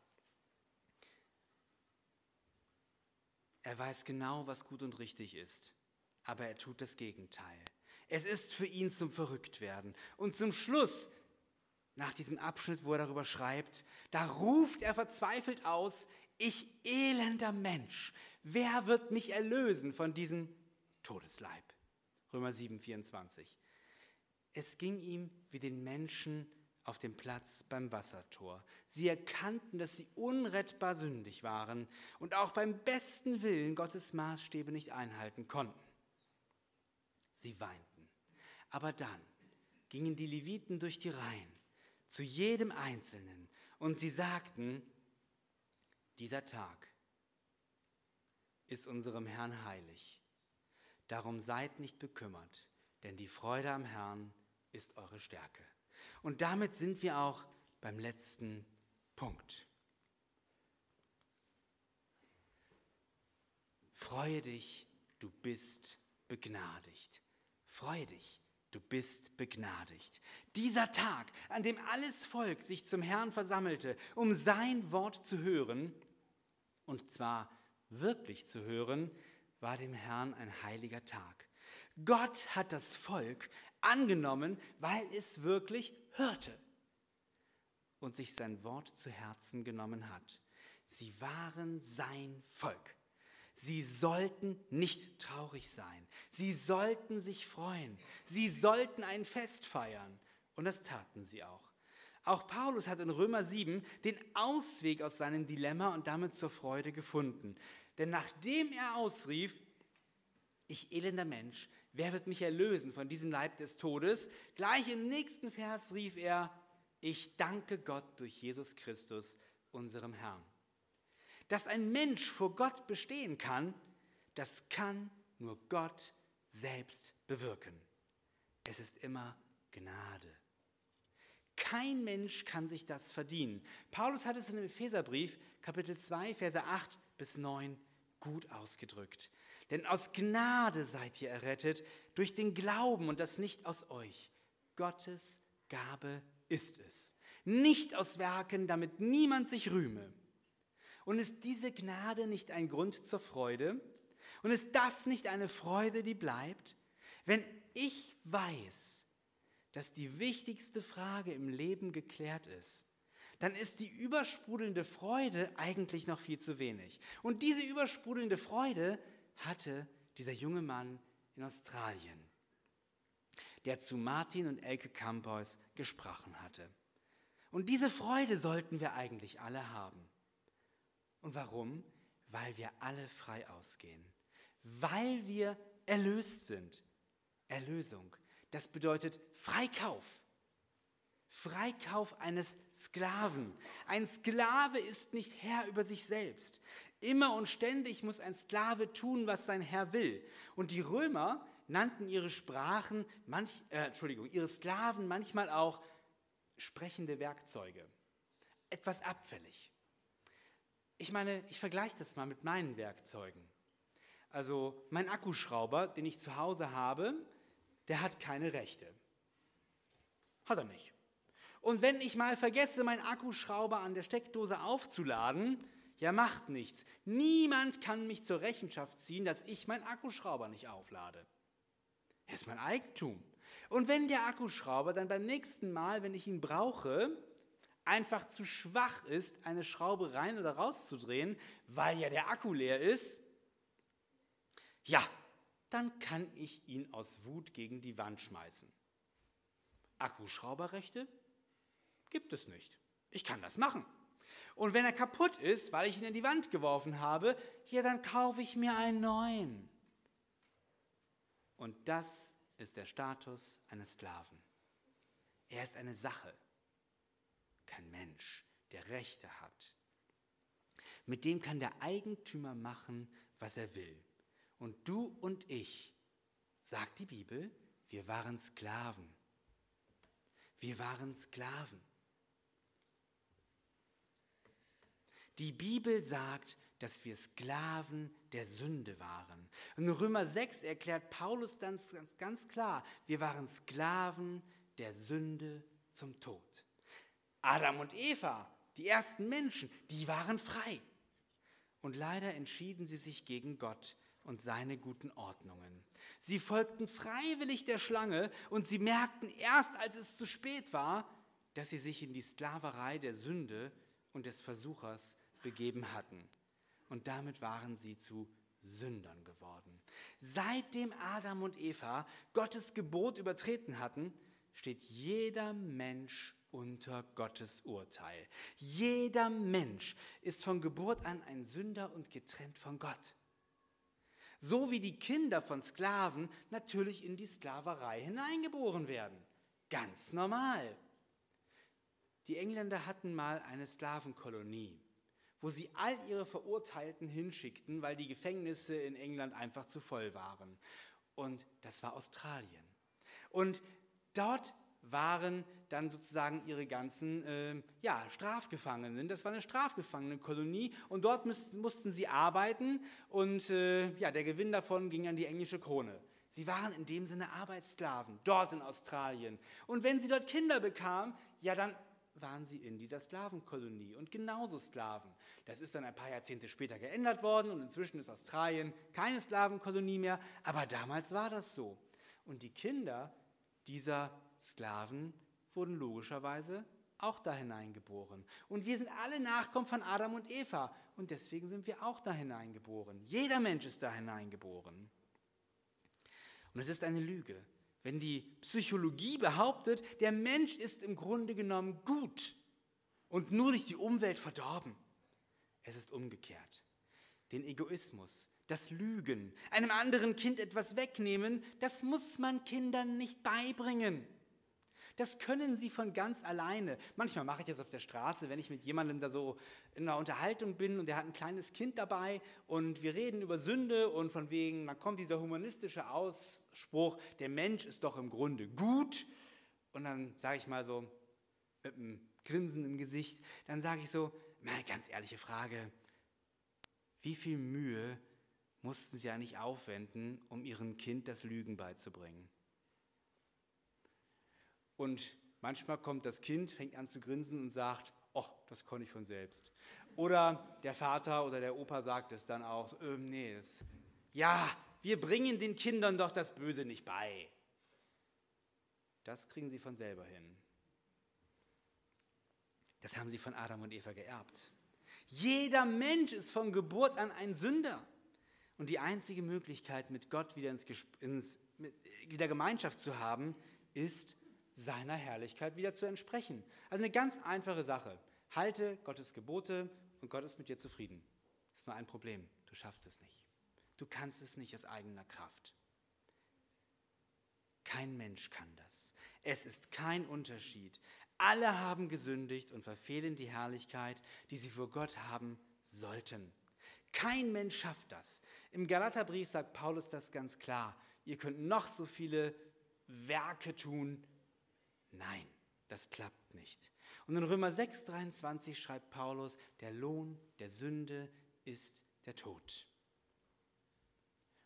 Er weiß genau, was gut und richtig ist, aber er tut das Gegenteil. Es ist für ihn zum Verrücktwerden. Und zum Schluss nach diesem Abschnitt, wo er darüber schreibt, da ruft er verzweifelt aus, ich elender Mensch, wer wird mich erlösen von diesem Todesleib? Römer 7, 24. Es ging ihm wie den Menschen auf dem Platz beim Wassertor. Sie erkannten, dass sie unrettbar sündig waren und auch beim besten Willen Gottes Maßstäbe nicht einhalten konnten. Sie weinten. Aber dann gingen die Leviten durch die Reihen zu jedem Einzelnen. Und sie sagten, dieser Tag ist unserem Herrn heilig. Darum seid nicht bekümmert, denn die Freude am Herrn ist eure Stärke. Und damit sind wir auch beim letzten Punkt. Freue dich, du bist begnadigt. Freue dich, du bist begnadigt. Dieser Tag, an dem alles Volk sich zum Herrn versammelte, um sein Wort zu hören, und zwar wirklich zu hören, war dem Herrn ein heiliger Tag. Gott hat das Volk angenommen, weil es wirklich hörte und sich sein Wort zu Herzen genommen hat. Sie waren sein Volk. Sie sollten nicht traurig sein. Sie sollten sich freuen. Sie sollten ein Fest feiern. Und das taten sie auch. Auch Paulus hat in Römer 7 den Ausweg aus seinem Dilemma und damit zur Freude gefunden. Denn nachdem er ausrief, ich elender Mensch, wer wird mich erlösen von diesem Leib des Todes? Gleich im nächsten Vers rief er, ich danke Gott durch Jesus Christus, unserem Herrn. Dass ein Mensch vor Gott bestehen kann, das kann nur Gott selbst bewirken. Es ist immer Gnade. Kein Mensch kann sich das verdienen. Paulus hat es in dem Epheserbrief, Kapitel 2, Verse 8 bis 9, gut ausgedrückt. Denn aus Gnade seid ihr errettet, durch den Glauben und das nicht aus euch. Gottes Gabe ist es. Nicht aus Werken, damit niemand sich rühme. Und ist diese Gnade nicht ein Grund zur Freude? Und ist das nicht eine Freude, die bleibt? Wenn ich weiß, dass die wichtigste Frage im Leben geklärt ist, dann ist die übersprudelnde Freude eigentlich noch viel zu wenig. Und diese übersprudelnde Freude hatte dieser junge Mann in Australien, der zu Martin und Elke Campos gesprochen hatte. Und diese Freude sollten wir eigentlich alle haben. Und warum? Weil wir alle frei ausgehen. Weil wir erlöst sind. Erlösung. Das bedeutet Freikauf. Freikauf eines Sklaven. Ein Sklave ist nicht Herr über sich selbst. Immer und ständig muss ein Sklave tun, was sein Herr will. Und die Römer nannten ihre Sprachen, manch, äh, Entschuldigung, ihre Sklaven manchmal auch sprechende Werkzeuge. Etwas abfällig. Ich meine, ich vergleiche das mal mit meinen Werkzeugen. Also mein Akkuschrauber, den ich zu Hause habe, der hat keine Rechte. Hat er nicht. Und wenn ich mal vergesse, meinen Akkuschrauber an der Steckdose aufzuladen, ja, macht nichts. Niemand kann mich zur Rechenschaft ziehen, dass ich meinen Akkuschrauber nicht auflade. Er ist mein Eigentum. Und wenn der Akkuschrauber dann beim nächsten Mal, wenn ich ihn brauche, einfach zu schwach ist, eine Schraube rein oder rauszudrehen, weil ja der Akku leer ist, ja, dann kann ich ihn aus Wut gegen die Wand schmeißen. Akkuschrauberrechte gibt es nicht. Ich kann das machen. Und wenn er kaputt ist, weil ich ihn in die Wand geworfen habe, ja, dann kaufe ich mir einen neuen. Und das ist der Status eines Sklaven. Er ist eine Sache, kein Mensch, der Rechte hat. Mit dem kann der Eigentümer machen, was er will. Und du und ich, sagt die Bibel, wir waren Sklaven. Wir waren Sklaven. Die Bibel sagt, dass wir Sklaven der Sünde waren. In Römer 6 erklärt Paulus dann ganz, ganz klar, wir waren Sklaven der Sünde zum Tod. Adam und Eva, die ersten Menschen, die waren frei. Und leider entschieden sie sich gegen Gott und seine guten Ordnungen. Sie folgten freiwillig der Schlange und sie merkten erst, als es zu spät war, dass sie sich in die Sklaverei der Sünde und des Versuchers begeben hatten. Und damit waren sie zu Sündern geworden. Seitdem Adam und Eva Gottes Gebot übertreten hatten, steht jeder Mensch unter Gottes Urteil. Jeder Mensch ist von Geburt an ein Sünder und getrennt von Gott. So wie die Kinder von Sklaven natürlich in die Sklaverei hineingeboren werden. Ganz normal. Die Engländer hatten mal eine Sklavenkolonie wo sie all ihre Verurteilten hinschickten, weil die Gefängnisse in England einfach zu voll waren. Und das war Australien. Und dort waren dann sozusagen ihre ganzen äh, ja, Strafgefangenen. Das war eine Strafgefangenenkolonie und dort müssten, mussten sie arbeiten und äh, ja, der Gewinn davon ging an die englische Krone. Sie waren in dem Sinne Arbeitssklaven, dort in Australien. Und wenn sie dort Kinder bekamen, ja, dann waren sie in dieser Sklavenkolonie und genauso Sklaven. Das ist dann ein paar Jahrzehnte später geändert worden und inzwischen ist Australien keine Sklavenkolonie mehr, aber damals war das so. Und die Kinder dieser Sklaven wurden logischerweise auch da hineingeboren. Und wir sind alle Nachkommen von Adam und Eva und deswegen sind wir auch da hineingeboren. Jeder Mensch ist da hineingeboren. Und es ist eine Lüge, wenn die Psychologie behauptet, der Mensch ist im Grunde genommen gut und nur durch die Umwelt verdorben. Es ist umgekehrt. Den Egoismus, das Lügen, einem anderen Kind etwas wegnehmen, das muss man Kindern nicht beibringen. Das können sie von ganz alleine. Manchmal mache ich das auf der Straße, wenn ich mit jemandem da so in einer Unterhaltung bin und der hat ein kleines Kind dabei und wir reden über Sünde und von wegen, dann kommt dieser humanistische Ausspruch, der Mensch ist doch im Grunde gut. Und dann sage ich mal so mit einem Grinsen im Gesicht, dann sage ich so, mal ganz ehrliche Frage, wie viel Mühe mussten Sie eigentlich aufwenden, um Ihrem Kind das Lügen beizubringen? Und manchmal kommt das Kind, fängt an zu grinsen und sagt, ach, das konnte ich von selbst. Oder der Vater oder der Opa sagt es dann auch, ähm, nee, das, ja, wir bringen den Kindern doch das Böse nicht bei. Das kriegen sie von selber hin. Das haben sie von Adam und Eva geerbt. Jeder Mensch ist von Geburt an ein Sünder. Und die einzige Möglichkeit, mit Gott wieder, ins, ins, mit, wieder Gemeinschaft zu haben, ist seiner Herrlichkeit wieder zu entsprechen. Also eine ganz einfache Sache. Halte Gottes Gebote und Gott ist mit dir zufrieden. Das ist nur ein Problem. Du schaffst es nicht. Du kannst es nicht aus eigener Kraft. Kein Mensch kann das. Es ist kein Unterschied. Alle haben gesündigt und verfehlen die Herrlichkeit, die sie vor Gott haben sollten. Kein Mensch schafft das. Im Galaterbrief sagt Paulus das ganz klar. Ihr könnt noch so viele Werke tun, Nein, das klappt nicht. Und in Römer 6, 23 schreibt Paulus, der Lohn der Sünde ist der Tod.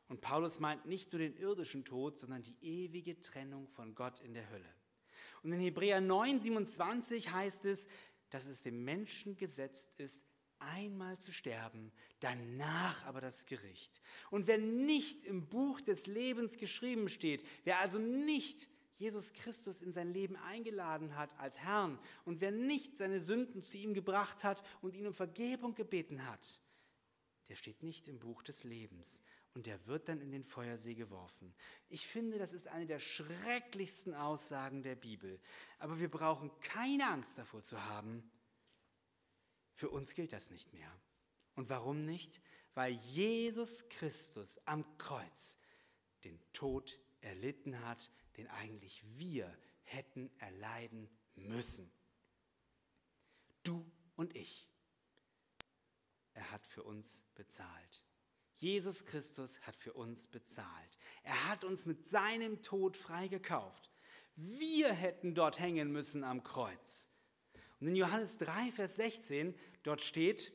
Und Paulus meint nicht nur den irdischen Tod, sondern die ewige Trennung von Gott in der Hölle. Und in Hebräer 9, 27 heißt es, dass es dem Menschen gesetzt ist, einmal zu sterben, danach aber das Gericht. Und wer nicht im Buch des Lebens geschrieben steht, wer also nicht Jesus Christus in sein Leben eingeladen hat als Herrn und wer nicht seine Sünden zu ihm gebracht hat und ihn um Vergebung gebeten hat, der steht nicht im Buch des Lebens und der wird dann in den Feuersee geworfen. Ich finde, das ist eine der schrecklichsten Aussagen der Bibel. Aber wir brauchen keine Angst davor zu haben. Für uns gilt das nicht mehr. Und warum nicht? Weil Jesus Christus am Kreuz den Tod erlitten hat, den eigentlich wir hätten erleiden müssen. Du und ich. Er hat für uns bezahlt. Jesus Christus hat für uns bezahlt. Er hat uns mit seinem Tod freigekauft. Wir hätten dort hängen müssen am Kreuz. Und in Johannes 3, Vers 16, dort steht,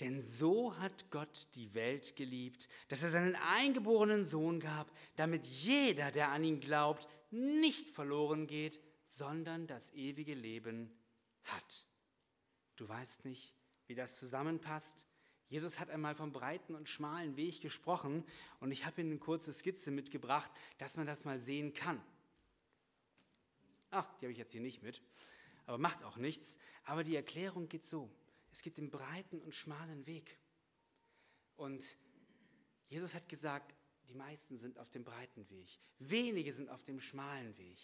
denn so hat Gott die Welt geliebt, dass er seinen eingeborenen Sohn gab, damit jeder, der an ihn glaubt, nicht verloren geht, sondern das ewige Leben hat. Du weißt nicht, wie das zusammenpasst. Jesus hat einmal vom breiten und schmalen Weg gesprochen und ich habe Ihnen eine kurze Skizze mitgebracht, dass man das mal sehen kann. Ach, die habe ich jetzt hier nicht mit, aber macht auch nichts. Aber die Erklärung geht so. Es gibt den breiten und schmalen Weg. Und Jesus hat gesagt, die meisten sind auf dem breiten Weg, wenige sind auf dem schmalen Weg.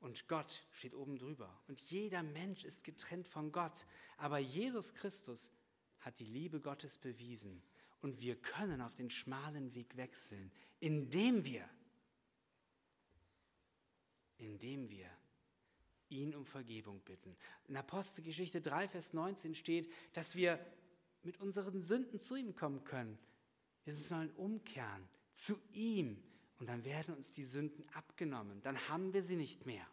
Und Gott steht oben drüber. Und jeder Mensch ist getrennt von Gott. Aber Jesus Christus hat die Liebe Gottes bewiesen. Und wir können auf den schmalen Weg wechseln, indem wir, indem wir ihn um Vergebung bitten. In Apostelgeschichte 3, Vers 19 steht, dass wir mit unseren Sünden zu ihm kommen können. Wir sollen umkehren zu ihm und dann werden uns die Sünden abgenommen. Dann haben wir sie nicht mehr.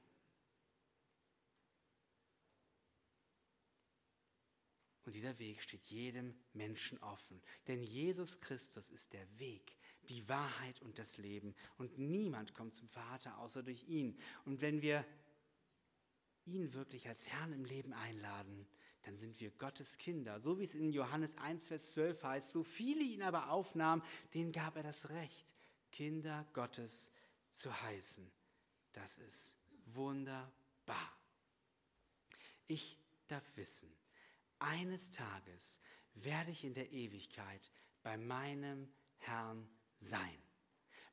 Und dieser Weg steht jedem Menschen offen. Denn Jesus Christus ist der Weg, die Wahrheit und das Leben. Und niemand kommt zum Vater außer durch ihn. Und wenn wir ihn wirklich als Herrn im Leben einladen, dann sind wir Gottes Kinder. So wie es in Johannes 1, Vers 12 heißt, so viele ihn aber aufnahmen, denen gab er das Recht, Kinder Gottes zu heißen. Das ist wunderbar. Ich darf wissen, eines Tages werde ich in der Ewigkeit bei meinem Herrn sein.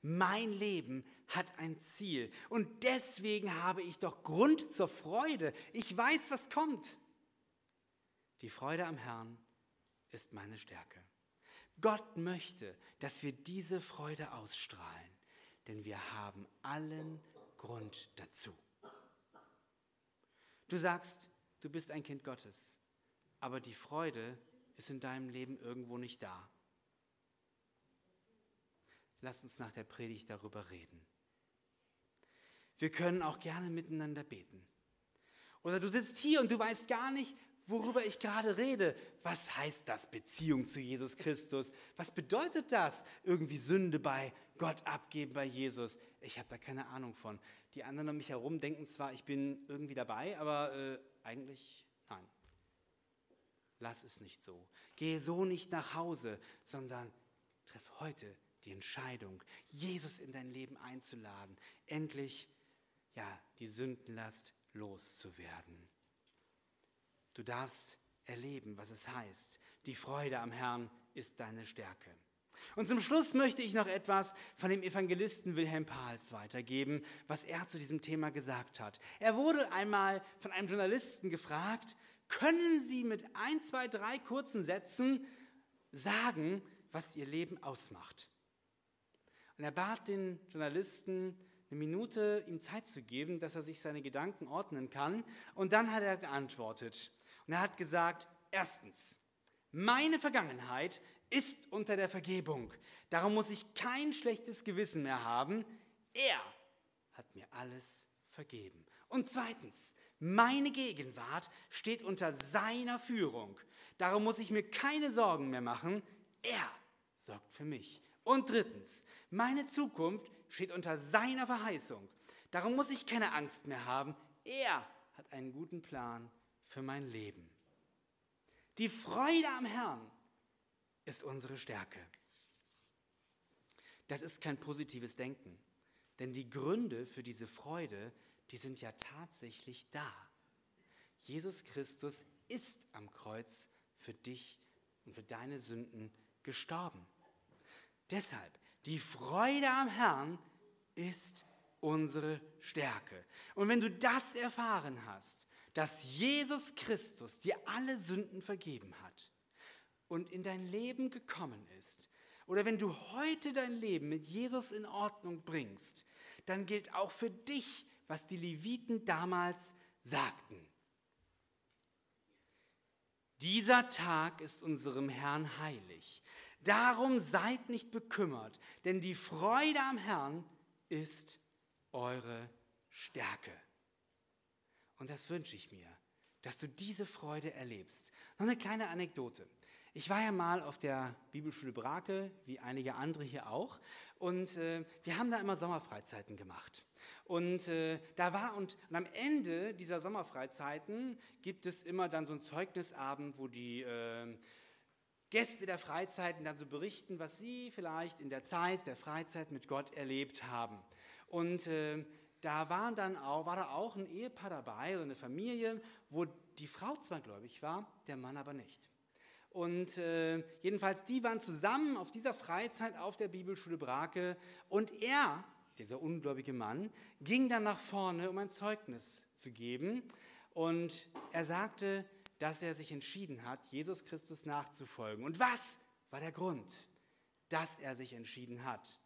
Mein Leben hat ein Ziel und deswegen habe ich doch Grund zur Freude. Ich weiß, was kommt. Die Freude am Herrn ist meine Stärke. Gott möchte, dass wir diese Freude ausstrahlen, denn wir haben allen Grund dazu. Du sagst, du bist ein Kind Gottes aber die Freude ist in deinem Leben irgendwo nicht da. Lass uns nach der Predigt darüber reden. Wir können auch gerne miteinander beten. Oder du sitzt hier und du weißt gar nicht, worüber ich gerade rede. Was heißt das, Beziehung zu Jesus Christus? Was bedeutet das, irgendwie Sünde bei Gott abgeben bei Jesus? Ich habe da keine Ahnung von. Die anderen um mich herum denken zwar, ich bin irgendwie dabei, aber äh, eigentlich nein lass es nicht so. Gehe so nicht nach Hause, sondern treff heute die Entscheidung, Jesus in dein Leben einzuladen, endlich ja, die Sündenlast loszuwerden. Du darfst erleben, was es heißt. Die Freude am Herrn ist deine Stärke. Und zum Schluss möchte ich noch etwas von dem Evangelisten Wilhelm Pahls weitergeben, was er zu diesem Thema gesagt hat. Er wurde einmal von einem Journalisten gefragt, können Sie mit ein, zwei, drei kurzen Sätzen sagen, was Ihr Leben ausmacht? Und er bat den Journalisten, eine Minute ihm Zeit zu geben, dass er sich seine Gedanken ordnen kann. Und dann hat er geantwortet. Und er hat gesagt, erstens, meine Vergangenheit ist unter der Vergebung. Darum muss ich kein schlechtes Gewissen mehr haben. Er hat mir alles vergeben. Und zweitens, meine Gegenwart steht unter seiner Führung. Darum muss ich mir keine Sorgen mehr machen. Er sorgt für mich. Und drittens, meine Zukunft steht unter seiner Verheißung. Darum muss ich keine Angst mehr haben. Er hat einen guten Plan für mein Leben. Die Freude am Herrn ist unsere Stärke. Das ist kein positives Denken, denn die Gründe für diese Freude die sind ja tatsächlich da. Jesus Christus ist am Kreuz für dich und für deine Sünden gestorben. Deshalb, die Freude am Herrn ist unsere Stärke. Und wenn du das erfahren hast, dass Jesus Christus dir alle Sünden vergeben hat und in dein Leben gekommen ist, oder wenn du heute dein Leben mit Jesus in Ordnung bringst, dann gilt auch für dich was die Leviten damals sagten. Dieser Tag ist unserem Herrn heilig. Darum seid nicht bekümmert, denn die Freude am Herrn ist eure Stärke. Und das wünsche ich mir, dass du diese Freude erlebst. Noch eine kleine Anekdote. Ich war ja mal auf der Bibelschule Brake, wie einige andere hier auch, und äh, wir haben da immer Sommerfreizeiten gemacht. Und äh, da war und, und, am Ende dieser Sommerfreizeiten gibt es immer dann so einen Zeugnisabend, wo die äh, Gäste der Freizeiten dann so berichten, was sie vielleicht in der Zeit der Freizeit mit Gott erlebt haben. Und äh, da waren dann auch, war da auch ein Ehepaar dabei oder eine Familie, wo die Frau zwar gläubig war, der Mann aber nicht. Und äh, jedenfalls, die waren zusammen auf dieser Freizeit auf der Bibelschule Brake und er dieser ungläubige Mann, ging dann nach vorne, um ein Zeugnis zu geben. Und er sagte, dass er sich entschieden hat, Jesus Christus nachzufolgen. Und was war der Grund, dass er sich entschieden hat?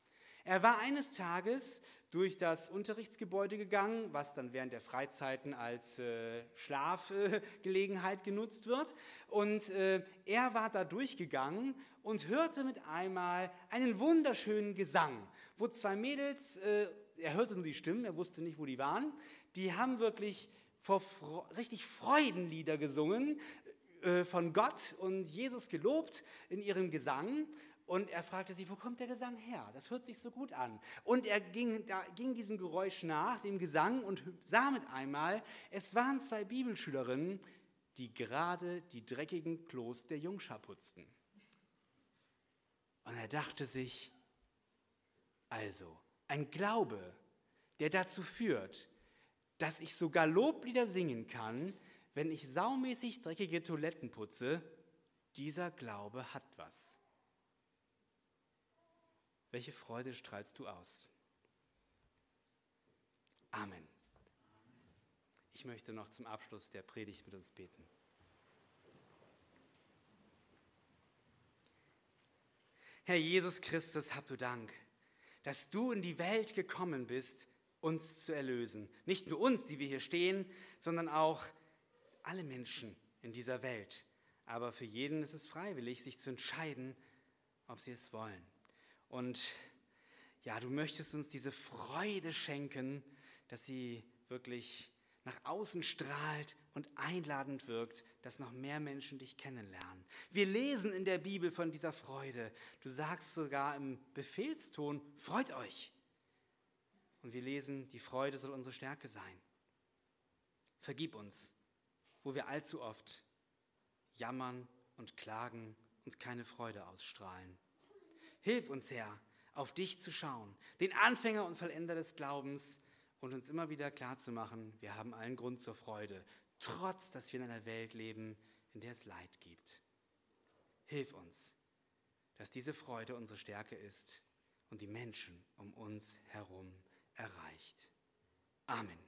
Er war eines Tages durch das Unterrichtsgebäude gegangen, was dann während der Freizeiten als äh, Schlafgelegenheit äh, genutzt wird. Und äh, er war da durchgegangen und hörte mit einmal einen wunderschönen Gesang, wo zwei Mädels, äh, er hörte nur die Stimmen, er wusste nicht, wo die waren, die haben wirklich vor, richtig Freudenlieder gesungen, äh, von Gott und Jesus gelobt in ihrem Gesang. Und er fragte sich, wo kommt der Gesang her? Das hört sich so gut an. Und er ging, da, ging diesem Geräusch nach, dem Gesang, und sah mit einmal, es waren zwei Bibelschülerinnen, die gerade die dreckigen Klos der Jungschar putzten. Und er dachte sich, also, ein Glaube, der dazu führt, dass ich sogar Loblieder singen kann, wenn ich saumäßig dreckige Toiletten putze, dieser Glaube hat was. Welche Freude strahlst du aus? Amen. Ich möchte noch zum Abschluss der Predigt mit uns beten. Herr Jesus Christus, hab du Dank, dass du in die Welt gekommen bist, uns zu erlösen. Nicht nur uns, die wir hier stehen, sondern auch alle Menschen in dieser Welt. Aber für jeden ist es freiwillig, sich zu entscheiden, ob sie es wollen. Und ja, du möchtest uns diese Freude schenken, dass sie wirklich nach außen strahlt und einladend wirkt, dass noch mehr Menschen dich kennenlernen. Wir lesen in der Bibel von dieser Freude. Du sagst sogar im Befehlston, freut euch. Und wir lesen, die Freude soll unsere Stärke sein. Vergib uns, wo wir allzu oft jammern und klagen und keine Freude ausstrahlen. Hilf uns, Herr, auf dich zu schauen, den Anfänger und Vollender des Glaubens und uns immer wieder klarzumachen, wir haben allen Grund zur Freude, trotz dass wir in einer Welt leben, in der es Leid gibt. Hilf uns, dass diese Freude unsere Stärke ist und die Menschen um uns herum erreicht. Amen.